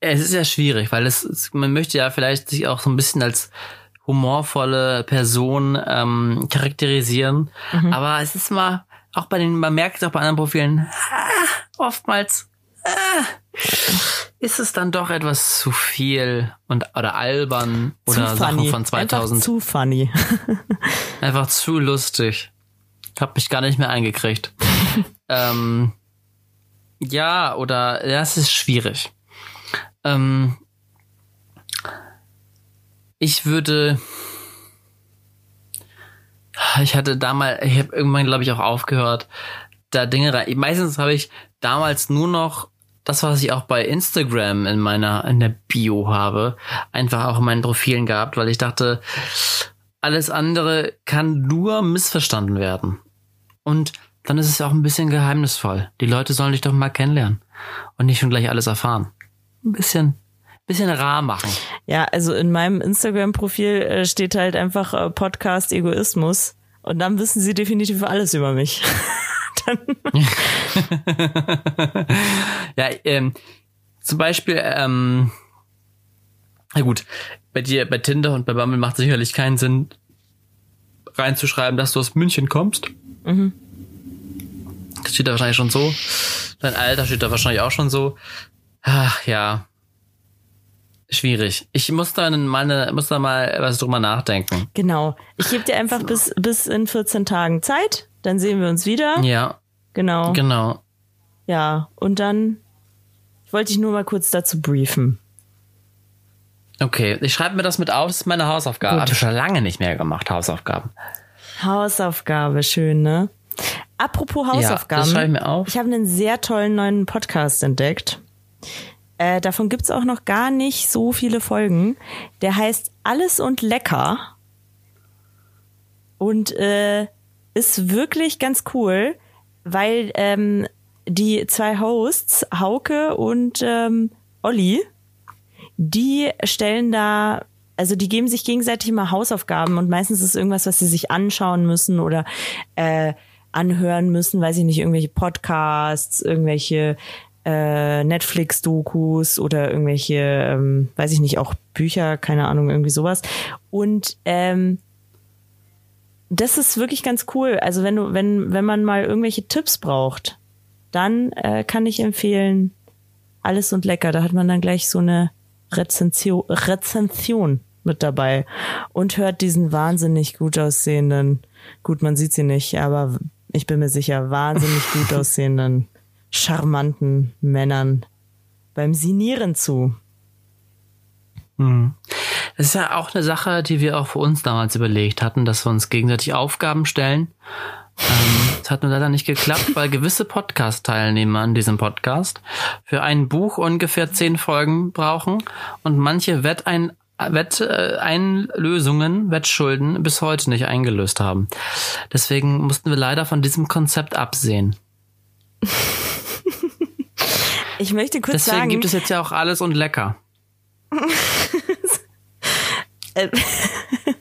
es ist ja schwierig, weil es, man möchte ja vielleicht sich auch so ein bisschen als humorvolle Person ähm, charakterisieren. Mhm. Aber es ist mal, auch bei den, man merkt es auch bei anderen Profilen, ah, oftmals ist es dann doch etwas zu viel und oder albern zu oder funny. Sachen von 2000. Einfach zu funny. Einfach zu lustig. Hab mich gar nicht mehr eingekriegt. ähm, ja, oder ja, es ist schwierig. Ähm, ich würde. Ich hatte damals, ich habe irgendwann, glaube ich, auch aufgehört, da Dinge rein. Meistens habe ich damals nur noch das, was ich auch bei Instagram in meiner, in der Bio habe, einfach auch in meinen Profilen gehabt, weil ich dachte, alles andere kann nur missverstanden werden. Und dann ist es auch ein bisschen geheimnisvoll. Die Leute sollen dich doch mal kennenlernen und nicht schon gleich alles erfahren ein bisschen, bisschen rar machen. Ja, also in meinem Instagram-Profil äh, steht halt einfach äh, Podcast Egoismus und dann wissen sie definitiv alles über mich. ja, ähm, zum Beispiel, ähm, na gut, bei dir, bei Tinder und bei Bumble macht sicherlich keinen Sinn, reinzuschreiben, dass du aus München kommst. Mhm. Das steht da wahrscheinlich schon so. Dein Alter steht da wahrscheinlich auch schon so. Ach ja. Schwierig. Ich muss da mal, muss da mal was drüber nachdenken. Genau. Ich gebe dir einfach bis, bis in 14 Tagen Zeit. Dann sehen wir uns wieder. Ja. Genau. Genau. Ja. Und dann wollte ich nur mal kurz dazu briefen. Okay, ich schreibe mir das mit auf, das ist meine Hausaufgabe. Habe ich schon lange nicht mehr gemacht, Hausaufgaben. Hausaufgabe, schön, ne? Apropos Hausaufgaben. Ja, das schreibe ich mir auf. Ich habe einen sehr tollen neuen Podcast entdeckt. Äh, davon gibt's auch noch gar nicht so viele Folgen. Der heißt Alles und Lecker. Und äh, ist wirklich ganz cool, weil ähm, die zwei Hosts, Hauke und ähm, Olli, die stellen da, also die geben sich gegenseitig immer Hausaufgaben und meistens ist irgendwas, was sie sich anschauen müssen oder äh, anhören müssen, weiß ich nicht, irgendwelche Podcasts, irgendwelche äh, Netflix-Dokus oder irgendwelche, ähm, weiß ich nicht, auch Bücher, keine Ahnung, irgendwie sowas. Und ähm, das ist wirklich ganz cool. Also wenn du, wenn, wenn man mal irgendwelche Tipps braucht, dann äh, kann ich empfehlen, alles und lecker. Da hat man dann gleich so eine Rezension, Rezension mit dabei und hört diesen wahnsinnig gut aussehenden, gut, man sieht sie nicht, aber ich bin mir sicher, wahnsinnig gut aussehenden charmanten Männern beim Sinieren zu. Hm. Das ist ja auch eine Sache, die wir auch für uns damals überlegt hatten, dass wir uns gegenseitig Aufgaben stellen. Ähm, das hat nur leider nicht geklappt, weil gewisse Podcast-Teilnehmer an diesem Podcast für ein Buch ungefähr zehn Folgen brauchen und manche Wettein Wetteinlösungen, Wettschulden bis heute nicht eingelöst haben. Deswegen mussten wir leider von diesem Konzept absehen. Ich möchte kurz Deswegen sagen. gibt es jetzt ja auch alles und lecker. Äh,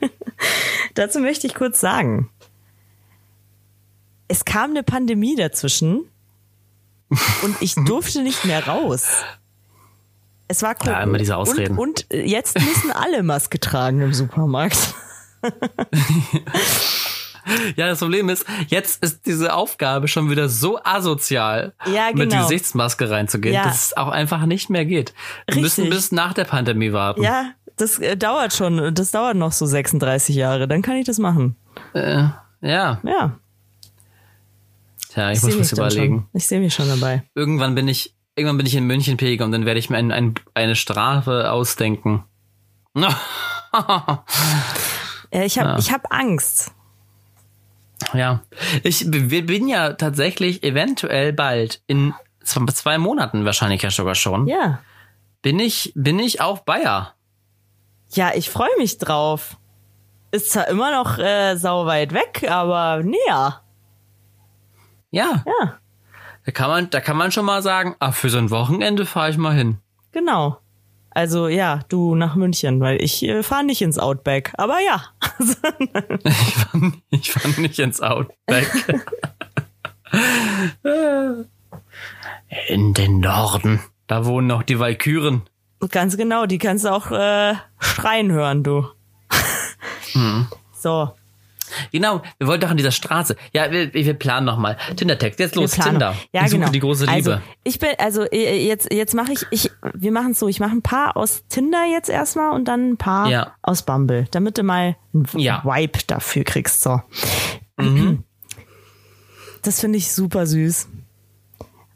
dazu möchte ich kurz sagen. Es kam eine Pandemie dazwischen und ich durfte nicht mehr raus. Es war cool. Ja, immer diese Ausreden. Und, und jetzt müssen alle Maske tragen im Supermarkt. Ja, das Problem ist, jetzt ist diese Aufgabe schon wieder so asozial, ja, genau. mit Gesichtsmaske reinzugehen, ja. dass es auch einfach nicht mehr geht. Wir Richtig. müssen bis nach der Pandemie warten. Ja, das äh, dauert schon, das dauert noch so 36 Jahre, dann kann ich das machen. Äh, ja. Ja. Tja, ich, ich muss was überlegen. Ich sehe mich schon dabei. Irgendwann bin ich, irgendwann bin ich in München Pilger und dann werde ich mir ein, ein, eine Strafe ausdenken. ja, ich habe ja. ich hab Angst. Ja, ich bin ja tatsächlich eventuell bald in zwei Monaten wahrscheinlich ja sogar schon. Ja. Bin ich, bin ich auf Bayer. Ja, ich freue mich drauf. Ist zwar immer noch äh, sau weit weg, aber näher. Ja. Ja. Da kann man, da kann man schon mal sagen, ah, für so ein Wochenende fahre ich mal hin. Genau. Also ja, du nach München, weil ich äh, fahre nicht ins Outback. Aber ja. ich fahre ich fahr nicht ins Outback. In den Norden. Da wohnen noch die Walküren. Ganz genau, die kannst du auch äh, schreien hören, du. Hm. So. Genau, wir wollten doch an dieser Straße. Ja, wir, wir planen nochmal. Tinder-Text, jetzt los, Tinder. Ja, genau. die große Liebe. Also, ich bin, also jetzt, jetzt mache ich, ich, wir machen es so, ich mache ein paar aus Tinder jetzt erstmal und dann ein paar ja. aus Bumble, damit du mal ein ja. Vibe dafür kriegst. So. Mhm. Das finde ich super süß.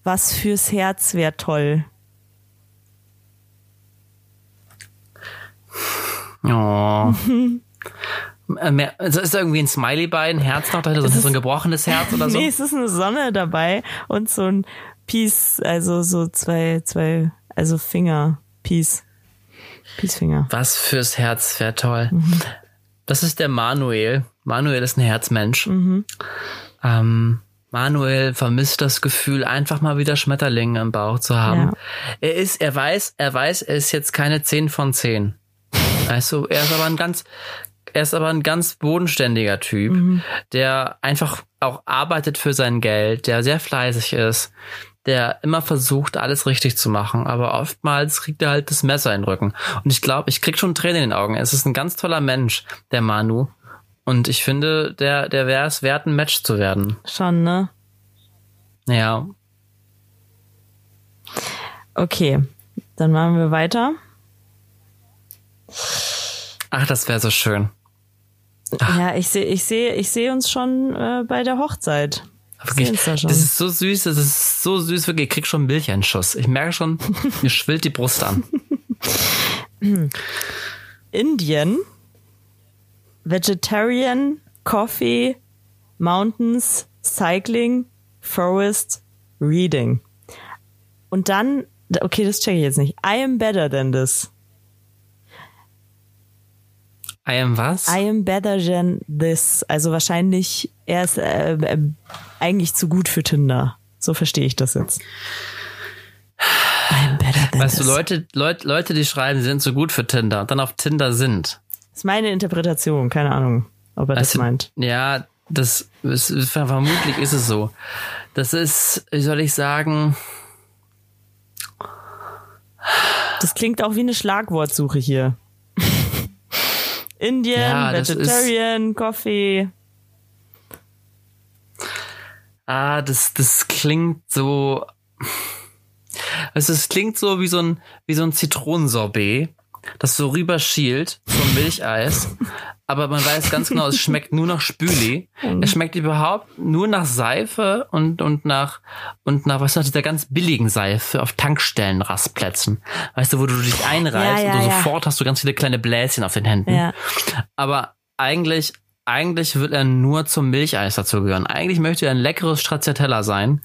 Was fürs Herz wäre toll. Oh. Also ist da irgendwie ein Smiley bei, ein Herz noch dahinter, so ein gebrochenes Herz oder so? Nee, es ist eine Sonne dabei und so ein Peace, also so zwei, zwei, also Finger, Peace. Peacefinger. Was fürs Herz wäre toll. Mhm. Das ist der Manuel. Manuel ist ein Herzmensch. Mhm. Ähm, Manuel vermisst das Gefühl, einfach mal wieder Schmetterlinge im Bauch zu haben. Ja. Er ist, er weiß, er weiß, er ist jetzt keine 10 von 10. Weißt du, er ist aber ein ganz, er ist aber ein ganz bodenständiger Typ, mhm. der einfach auch arbeitet für sein Geld, der sehr fleißig ist, der immer versucht, alles richtig zu machen, aber oftmals kriegt er halt das Messer in den Rücken. Und ich glaube, ich krieg schon Tränen in den Augen. Es ist ein ganz toller Mensch, der Manu. Und ich finde, der, der wäre es wert, ein Match zu werden. Schon, ne? Ja. Okay, dann machen wir weiter. Ach, das wäre so schön. Ach. Ja, ich sehe ich sehe, ich sehe uns schon äh, bei der Hochzeit. Wirklich, da das ist so süß, das ist so süß, wirklich, ich krieg schon Milcheinschuss. Ich merke schon, mir schwillt die Brust an. Indien, Vegetarian, Coffee, Mountains, Cycling, Forest, Reading. Und dann, okay, das checke ich jetzt nicht. I am better than this. I am was? I am better than this. Also wahrscheinlich, er ist äh, äh, eigentlich zu gut für Tinder. So verstehe ich das jetzt. I am better than weißt this. du, Leute, Leute, Leute, die schreiben, sie sind zu gut für Tinder und dann auf Tinder sind. Das ist meine Interpretation, keine Ahnung, ob er das also, meint. Ja, das ist, vermutlich ist es so. Das ist, wie soll ich sagen, das klingt auch wie eine Schlagwortsuche hier. Indian, ja, Vegetarian, Coffee. Ah, das, das klingt so. Also es klingt so wie so ein, wie so ein Zitronensorbet, das so rüberschielt, so ein Milcheis. Aber man weiß ganz genau, es schmeckt nur nach Spüli. Mhm. Es schmeckt überhaupt nur nach Seife und, und nach, und nach, was ist dieser ganz billigen Seife auf Tankstellen Rastplätzen. Weißt du, wo du dich einreißt ja, ja, und du ja. sofort hast du ganz viele kleine Bläschen auf den Händen. Aber eigentlich eigentlich will er nur zum Milcheis dazugehören. Eigentlich möchte er ein leckeres Stracciatella sein,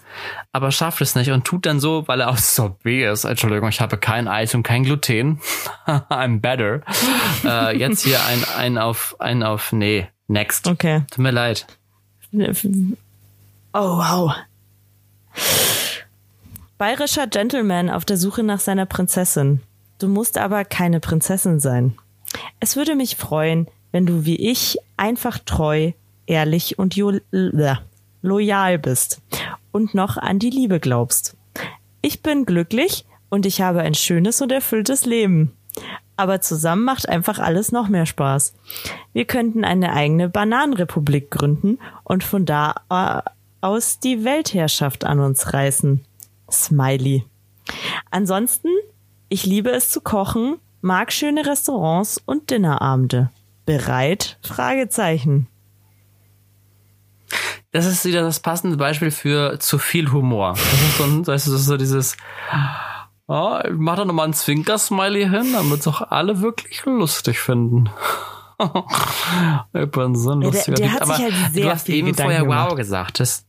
aber schafft es nicht und tut dann so, weil er aus Sorbet ist. Entschuldigung, ich habe kein Eis und kein Gluten. I'm better. äh, jetzt hier ein, ein auf, ein auf, nee, next. Okay. Tut mir leid. Oh, wow. Bayerischer Gentleman auf der Suche nach seiner Prinzessin. Du musst aber keine Prinzessin sein. Es würde mich freuen, wenn du wie ich einfach treu, ehrlich und loyal bist und noch an die Liebe glaubst. Ich bin glücklich und ich habe ein schönes und erfülltes Leben. Aber zusammen macht einfach alles noch mehr Spaß. Wir könnten eine eigene Bananenrepublik gründen und von da äh, aus die Weltherrschaft an uns reißen. Smiley. Ansonsten, ich liebe es zu kochen mag schöne Restaurants und Dinnerabende. Bereit? Fragezeichen. Das ist wieder das passende Beispiel für zu viel Humor. Das ist so, ein, das ist so dieses, oh, ich mach da nochmal ein Zwinker-Smiley hin, damit es auch alle wirklich lustig finden. ich bin so ein Ja, der- lustiger der hat sich halt sehr du hast viel eben Gedanken vorher gemacht. wow gesagt. Das,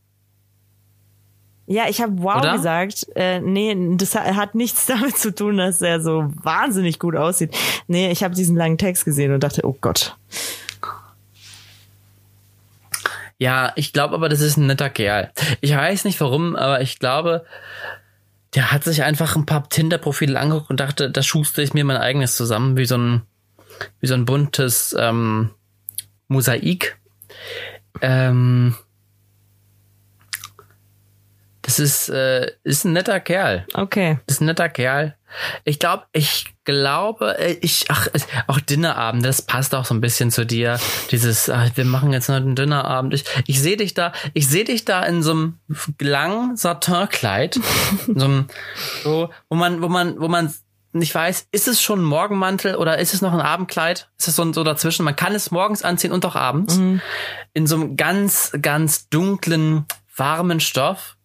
Ja, ich habe wow Oder? gesagt. Äh, nee, das ha- hat nichts damit zu tun, dass er so wahnsinnig gut aussieht. Nee, ich habe diesen langen Text gesehen und dachte, oh Gott. Ja, ich glaube aber, das ist ein netter Kerl. Ich weiß nicht warum, aber ich glaube, der hat sich einfach ein paar Tinder-Profile angeguckt und dachte, da schuster ich mir mein eigenes zusammen, wie so ein, wie so ein buntes ähm, Mosaik. Ähm, das ist, äh, ist ein netter Kerl. Okay. Ist ein netter Kerl. Ich glaube, ich glaube, äh, ich, ach, es- auch Dinnerabend, das passt auch so ein bisschen zu dir. Dieses, ach, wir machen jetzt noch einen Dinnerabend. Ich, ich sehe dich da, ich sehe dich da in so einem langen Satinkleid, in so einem, so, wo man, wo man, wo man nicht weiß, ist es schon ein Morgenmantel oder ist es noch ein Abendkleid? Ist es so, so dazwischen? Man kann es morgens anziehen und auch abends. In so einem ganz, ganz dunklen, warmen Stoff.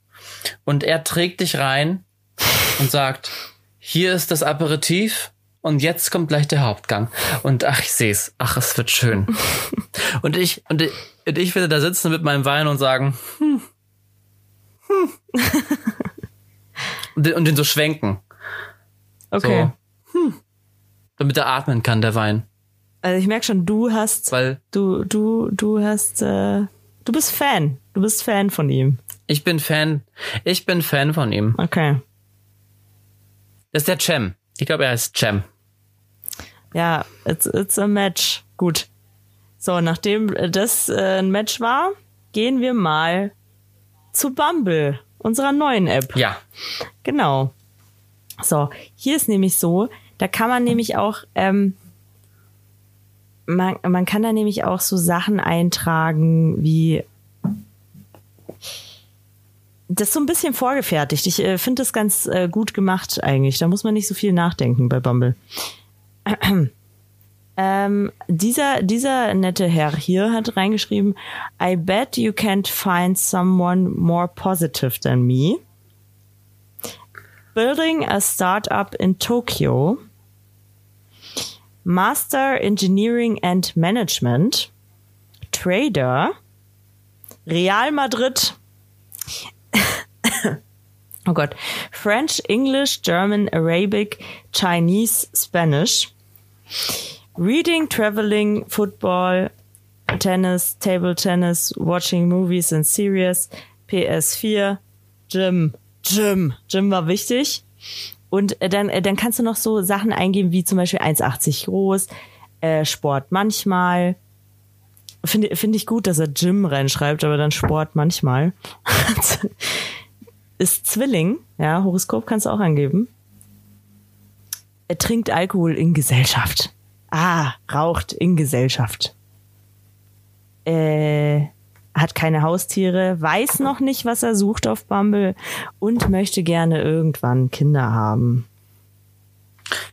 Und er trägt dich rein und sagt, hier ist das Aperitif und jetzt kommt gleich der Hauptgang. Und ach, ich seh's. Ach, es wird schön. und ich, und ich, und ich werde da sitzen mit meinem Wein und sagen, hm, hm. und, den, und den so schwenken. Okay. So, hm, damit er atmen kann, der Wein. Also ich merke schon, du hast, Weil du, du, du hast, äh, du bist Fan. Du bist Fan von ihm. Ich bin Fan, ich bin Fan von ihm. Okay. Das ist der Cem. Ich glaube, er heißt Cem. Ja, it's, it's a match. Gut. So, nachdem das äh, ein Match war, gehen wir mal zu Bumble, unserer neuen App. Ja. Genau. So, hier ist nämlich so, da kann man nämlich auch, ähm, man, man kann da nämlich auch so Sachen eintragen wie das ist so ein bisschen vorgefertigt. Ich äh, finde das ganz äh, gut gemacht eigentlich. Da muss man nicht so viel nachdenken bei Bumble. ähm, dieser, dieser nette Herr hier hat reingeschrieben, I bet you can't find someone more positive than me. Building a startup in Tokyo. Master Engineering and Management. Trader. Real Madrid. Oh Gott. French, English, German, Arabic, Chinese, Spanish. Reading, traveling, football, tennis, table tennis, watching movies and series, PS4, Gym, Gym, Gym war wichtig. Und äh, dann, äh, dann kannst du noch so Sachen eingeben, wie zum Beispiel 1,80 groß, äh, Sport manchmal. Finde finde ich gut, dass er Gym reinschreibt, aber dann Sport manchmal. Ist Zwilling, ja, Horoskop kannst du auch angeben. Er trinkt Alkohol in Gesellschaft. Ah, raucht in Gesellschaft. Äh, hat keine Haustiere, weiß noch nicht, was er sucht auf Bumble und möchte gerne irgendwann Kinder haben.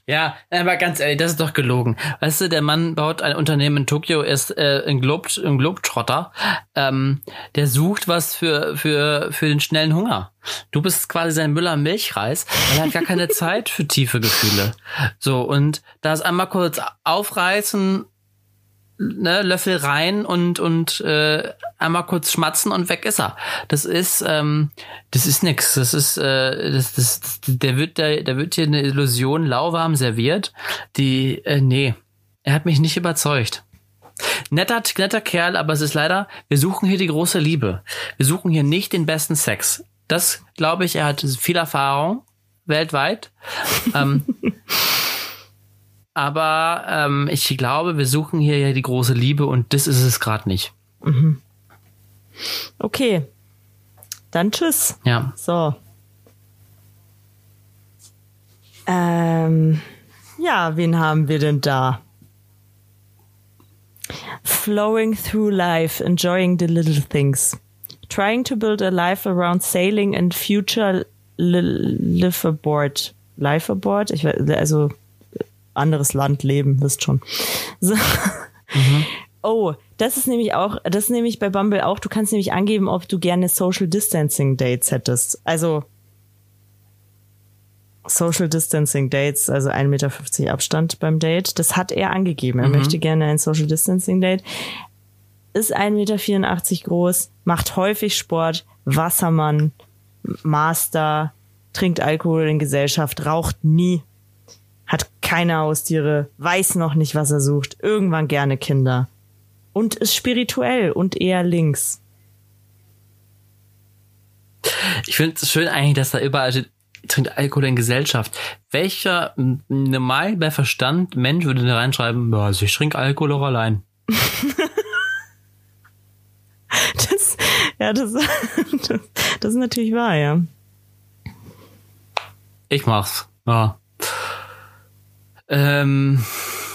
Ja, aber ganz ehrlich, das ist doch gelogen. Weißt du, der Mann baut ein Unternehmen in Tokio, ist äh, ein, Glob, ein Globetrotter. Ähm, der sucht was für, für, für den schnellen Hunger. Du bist quasi sein Müller-Milchreis, weil er hat gar keine Zeit für tiefe Gefühle. So, und da ist einmal kurz aufreißen, ne, Löffel rein und und äh, einmal kurz schmatzen und weg ist er. Das ist ähm, das ist nix. Das ist äh, das, das, der wird da da wird hier eine Illusion lauwarm serviert. Die äh, nee, er hat mich nicht überzeugt. Netter, netter Kerl, aber es ist leider, wir suchen hier die große Liebe. Wir suchen hier nicht den besten Sex. Das glaube ich, er hat viel Erfahrung weltweit. ähm, aber ähm, ich glaube, wir suchen hier ja die große Liebe und das ist es gerade nicht. Okay. Dann tschüss. Ja. So. Ähm, ja, wen haben wir denn da? Flowing through life, enjoying the little things. Trying to build a life around sailing and future li live aboard. Life aboard? Ich weiß, also anderes Land leben, wisst schon. So. Oh, das ist nämlich auch, das ist nämlich bei Bumble auch, du kannst nämlich angeben, ob du gerne Social Distancing Dates hättest. Also Social Distancing Dates, also 1,50 Meter Abstand beim Date. Das hat er angegeben. Er möchte gerne ein Social Distancing Date. Ist 1,84 Meter groß, macht häufig Sport, Wassermann, Master, trinkt Alkohol in Gesellschaft, raucht nie, hat keine Haustiere, weiß noch nicht, was er sucht, irgendwann gerne Kinder und ist spirituell und eher links. Ich finde es schön eigentlich, dass da überall steht, trinkt Alkohol in Gesellschaft. Welcher normal bei Verstand Mensch würde da reinschreiben, also ich trinke Alkohol auch allein. Das, ja, das, das, das ist natürlich wahr, ja. Ich mach's. Ja. Ähm,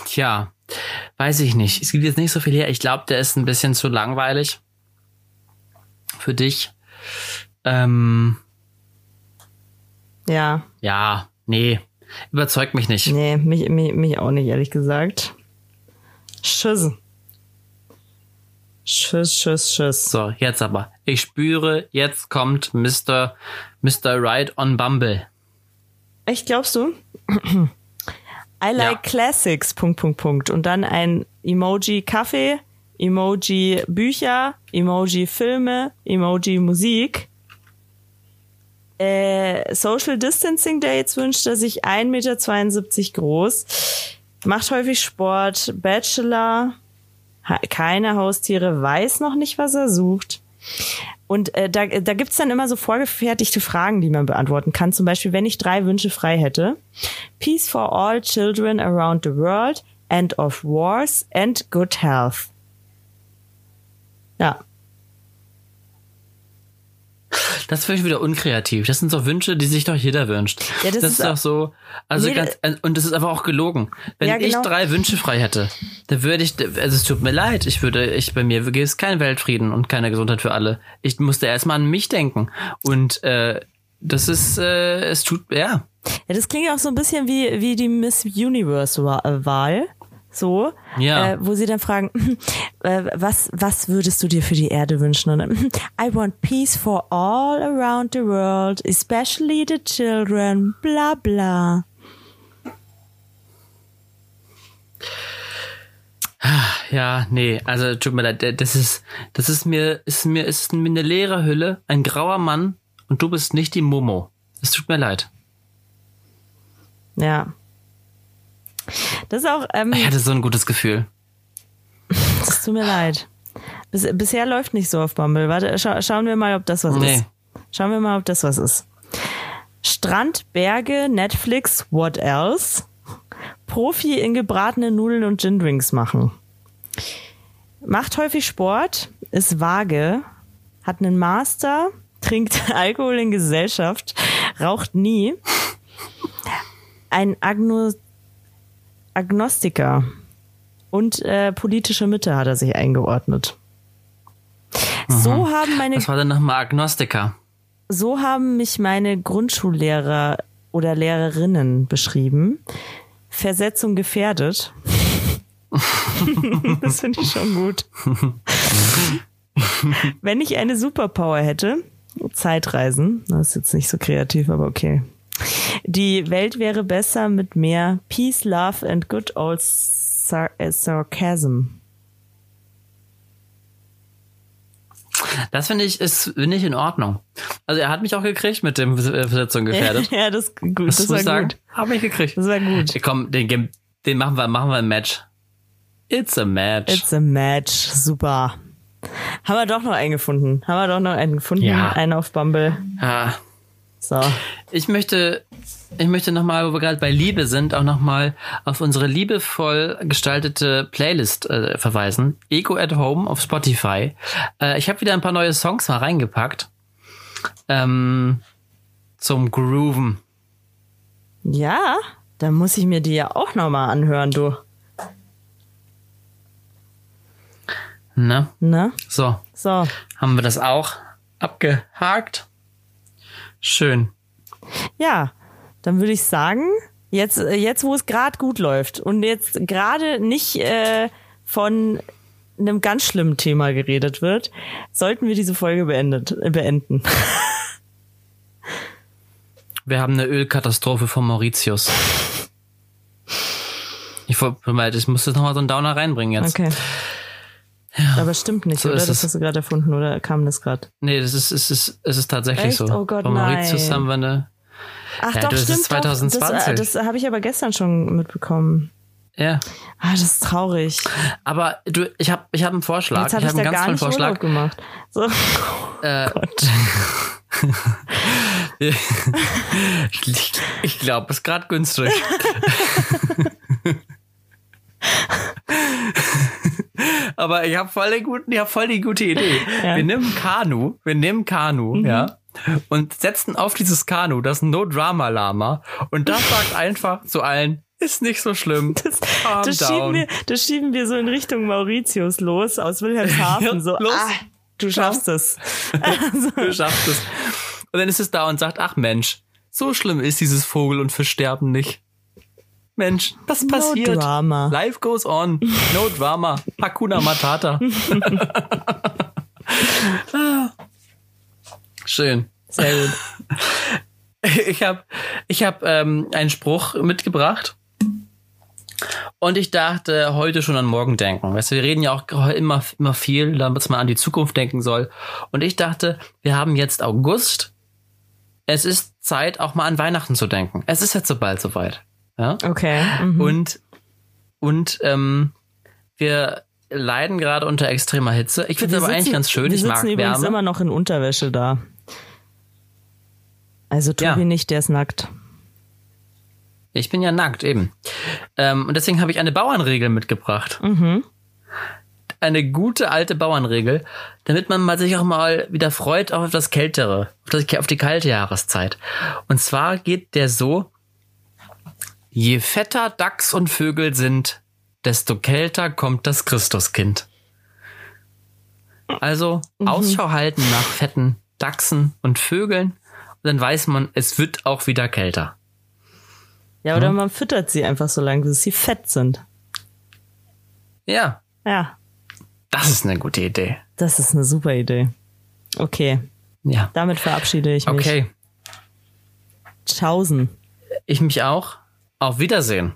tja, weiß ich nicht. Es gibt jetzt nicht so viel her. Ich glaube, der ist ein bisschen zu langweilig für dich. Ähm, Ja, ja, nee, überzeugt mich nicht. nee, mich, mich, mich auch nicht, ehrlich gesagt. Tschüss. Tschüss, tschüss, tschüss. So, jetzt aber. Ich spüre, jetzt kommt Mr. Mr. Right on Bumble. Echt, glaubst du? I like Ja. Classics, Punkt, Punkt, Punkt. Und dann ein Emoji Kaffee, Emoji Bücher, Emoji Filme, Emoji Musik. Äh, Social Distancing Dates wünscht er sich 1,72 Meter groß, macht häufig Sport, Bachelor, keine Haustiere, weiß noch nicht, was er sucht. Und äh, da, da gibt's dann immer so vorgefertigte Fragen, die man beantworten kann. Zum Beispiel, wenn ich drei Wünsche frei hätte. Peace for all children around the world, end of wars and good health. Ja, Das finde ich wieder unkreativ. Das sind doch Wünsche, die sich doch jeder wünscht. Ja, das das ist ist doch so. Also Jeder- ganz, äh, und das ist aber auch gelogen. Wenn Ja, genau. ich drei Wünsche frei hätte, dann würde ich, also es tut mir leid, ich würde, ich bei mir gäbe es keinen Weltfrieden und keine Gesundheit für alle. Ich musste erstmal an mich denken. Und äh, das ist, äh, es tut, ja. Ja, das klingt auch so ein bisschen wie, wie die Miss Universe-Wahl. So, Ja. äh, wo sie dann fragen, äh, was, was würdest du dir für die Erde wünschen? Und dann, I want peace for all around the world, especially the children, bla bla. Ja, nee, also tut mir leid, das ist, das ist mir, ist mir, ist mir eine leere Hülle, ein grauer Mann und du bist nicht die Momo. Es tut mir leid. Ja. Das ist auch, ähm, Ich hatte so ein gutes Gefühl. es tut mir leid. Bis, bisher läuft nicht so auf Bumble. Warte, scha schauen wir mal, ob das was Nee. ist. Schauen wir mal, ob das was ist. Strand, Berge, Netflix, what else? Profi in gebratene Nudeln und Gin Drinks machen. Macht häufig Sport, ist vage, hat einen Master, trinkt Alkohol in Gesellschaft, raucht nie. Ein Agno Agnostiker und äh, politische Mitte hat er sich eingeordnet. So haben meine Was war denn nochmal Agnostiker? so haben mich meine Grundschullehrer oder Lehrerinnen beschrieben. Versetzung gefährdet. das finde ich schon gut. Wenn ich eine Superpower hätte, Zeitreisen, das ist jetzt nicht so kreativ, aber okay. Die Welt wäre besser mit mehr Peace, Love and good old sar äh, Sarcasm. Das finde ich, ist, finde ich in Ordnung. Also er hat mich auch gekriegt mit dem äh, Versetzung gefährdet. ja, das, gut, Das, das muss war ich sagen. gut. Hab ich gekriegt. Das war gut. Komm, den, den machen wir, machen wir ein Match. It's a match. It's a match. Super. Haben wir doch noch einen gefunden. Haben wir doch noch einen gefunden. Ja. Einen auf Bumble. ah. So. Ich möchte, ich möchte nochmal, wo wir gerade bei Liebe sind, auch nochmal auf unsere liebevoll gestaltete Playlist äh, verweisen. Ego at Home auf Spotify. Äh, ich habe wieder ein paar neue Songs mal reingepackt. Ähm, zum Grooven. Ja, dann muss ich mir die ja auch noch mal anhören, du. Ne? Ne? So, So. haben wir das auch abgehakt. Schön. Ja, dann würde ich sagen, Jetzt, äh, jetzt wo es gerade gut läuft und jetzt gerade nicht äh, von einem ganz schlimmen Thema geredet wird, sollten wir diese Folge beendet, beenden. Wir haben eine Ölkatastrophe von Mauritius. Ich, wollte- ich muss jetzt nochmal so einen Downer reinbringen jetzt. Okay. Aber stimmt nicht, So oder? Das hast du gerade erfunden, oder kam das gerade? Nee, das ist, es ist, es ist tatsächlich Echt? so. Oh Gott, Mauritius nein. haben wir eine, Ach Ja, doch, du, es ist stimmt. 2020. Doch. Das, äh, das habe ich aber gestern schon mitbekommen. ja. Ah, das ist traurig. Aber du, ich habe ich hab einen Vorschlag. Jetzt habe ich habe einen ganz tollen Vorschlag. Urlaub gemacht. So. Äh, Gott. ich ich glaube, es ist gerade günstig. Aber ich habe voll, den guten- ich hab voll die gute Idee. Ja. Wir nehmen Kanu, wir nehmen Kanu, ja, und setzen auf dieses Kanu das No-Drama-Lama und das sagt einfach zu allen, ist nicht so schlimm. Das, das, schieben wir, das schieben wir so in Richtung Mauritius los aus Wilhelmshaven. Ja, so, los. ah, du schaffst es. Du schaffst es. Und dann ist es da und sagt, ach Mensch, so schlimm ist dieses Vogel- und Fischsterben nicht. Mensch, das passiert. Drama. Life goes on. No drama. Hakuna Matata. Schön. Sehr gut. Ich habe ich hab, ähm, einen Spruch mitgebracht. Und ich dachte, heute schon an morgen denken. Weißt du, wir reden ja auch immer, immer viel, damit man an die Zukunft denken soll. Und ich dachte, wir haben jetzt August. Es ist Zeit, auch mal an Weihnachten zu denken. Es ist jetzt so bald soweit. Ja? Okay. Mhm. Und, und ähm, wir leiden gerade unter extremer Hitze. Ich finde es aber eigentlich sitzen- ganz schön. Wir Ich mag übrigens Wärme. immer noch in Unterwäsche da. Also Tobi Ja. nicht, der ist nackt. Ich bin ja nackt, eben. Ähm, und deswegen habe ich eine Bauernregel mitgebracht. Mhm. Eine gute alte Bauernregel, damit man mal sich auch mal wieder freut auf das Kältere, auf, das, auf die kalte Jahreszeit. Und zwar geht der so, je fetter Dachs und Vögel sind, desto kälter kommt das Christuskind. Also Ausschau halten nach fetten Dachsen und Vögeln, und dann weiß man, es wird auch wieder kälter. Ja, oder man füttert sie einfach so lange, bis sie fett sind. Ja, Ja, das ist eine gute Idee. das ist eine super Idee. Okay, Ja. damit verabschiede ich mich. Okay. Tschaußen. Ich mich auch. Auf Wiedersehen.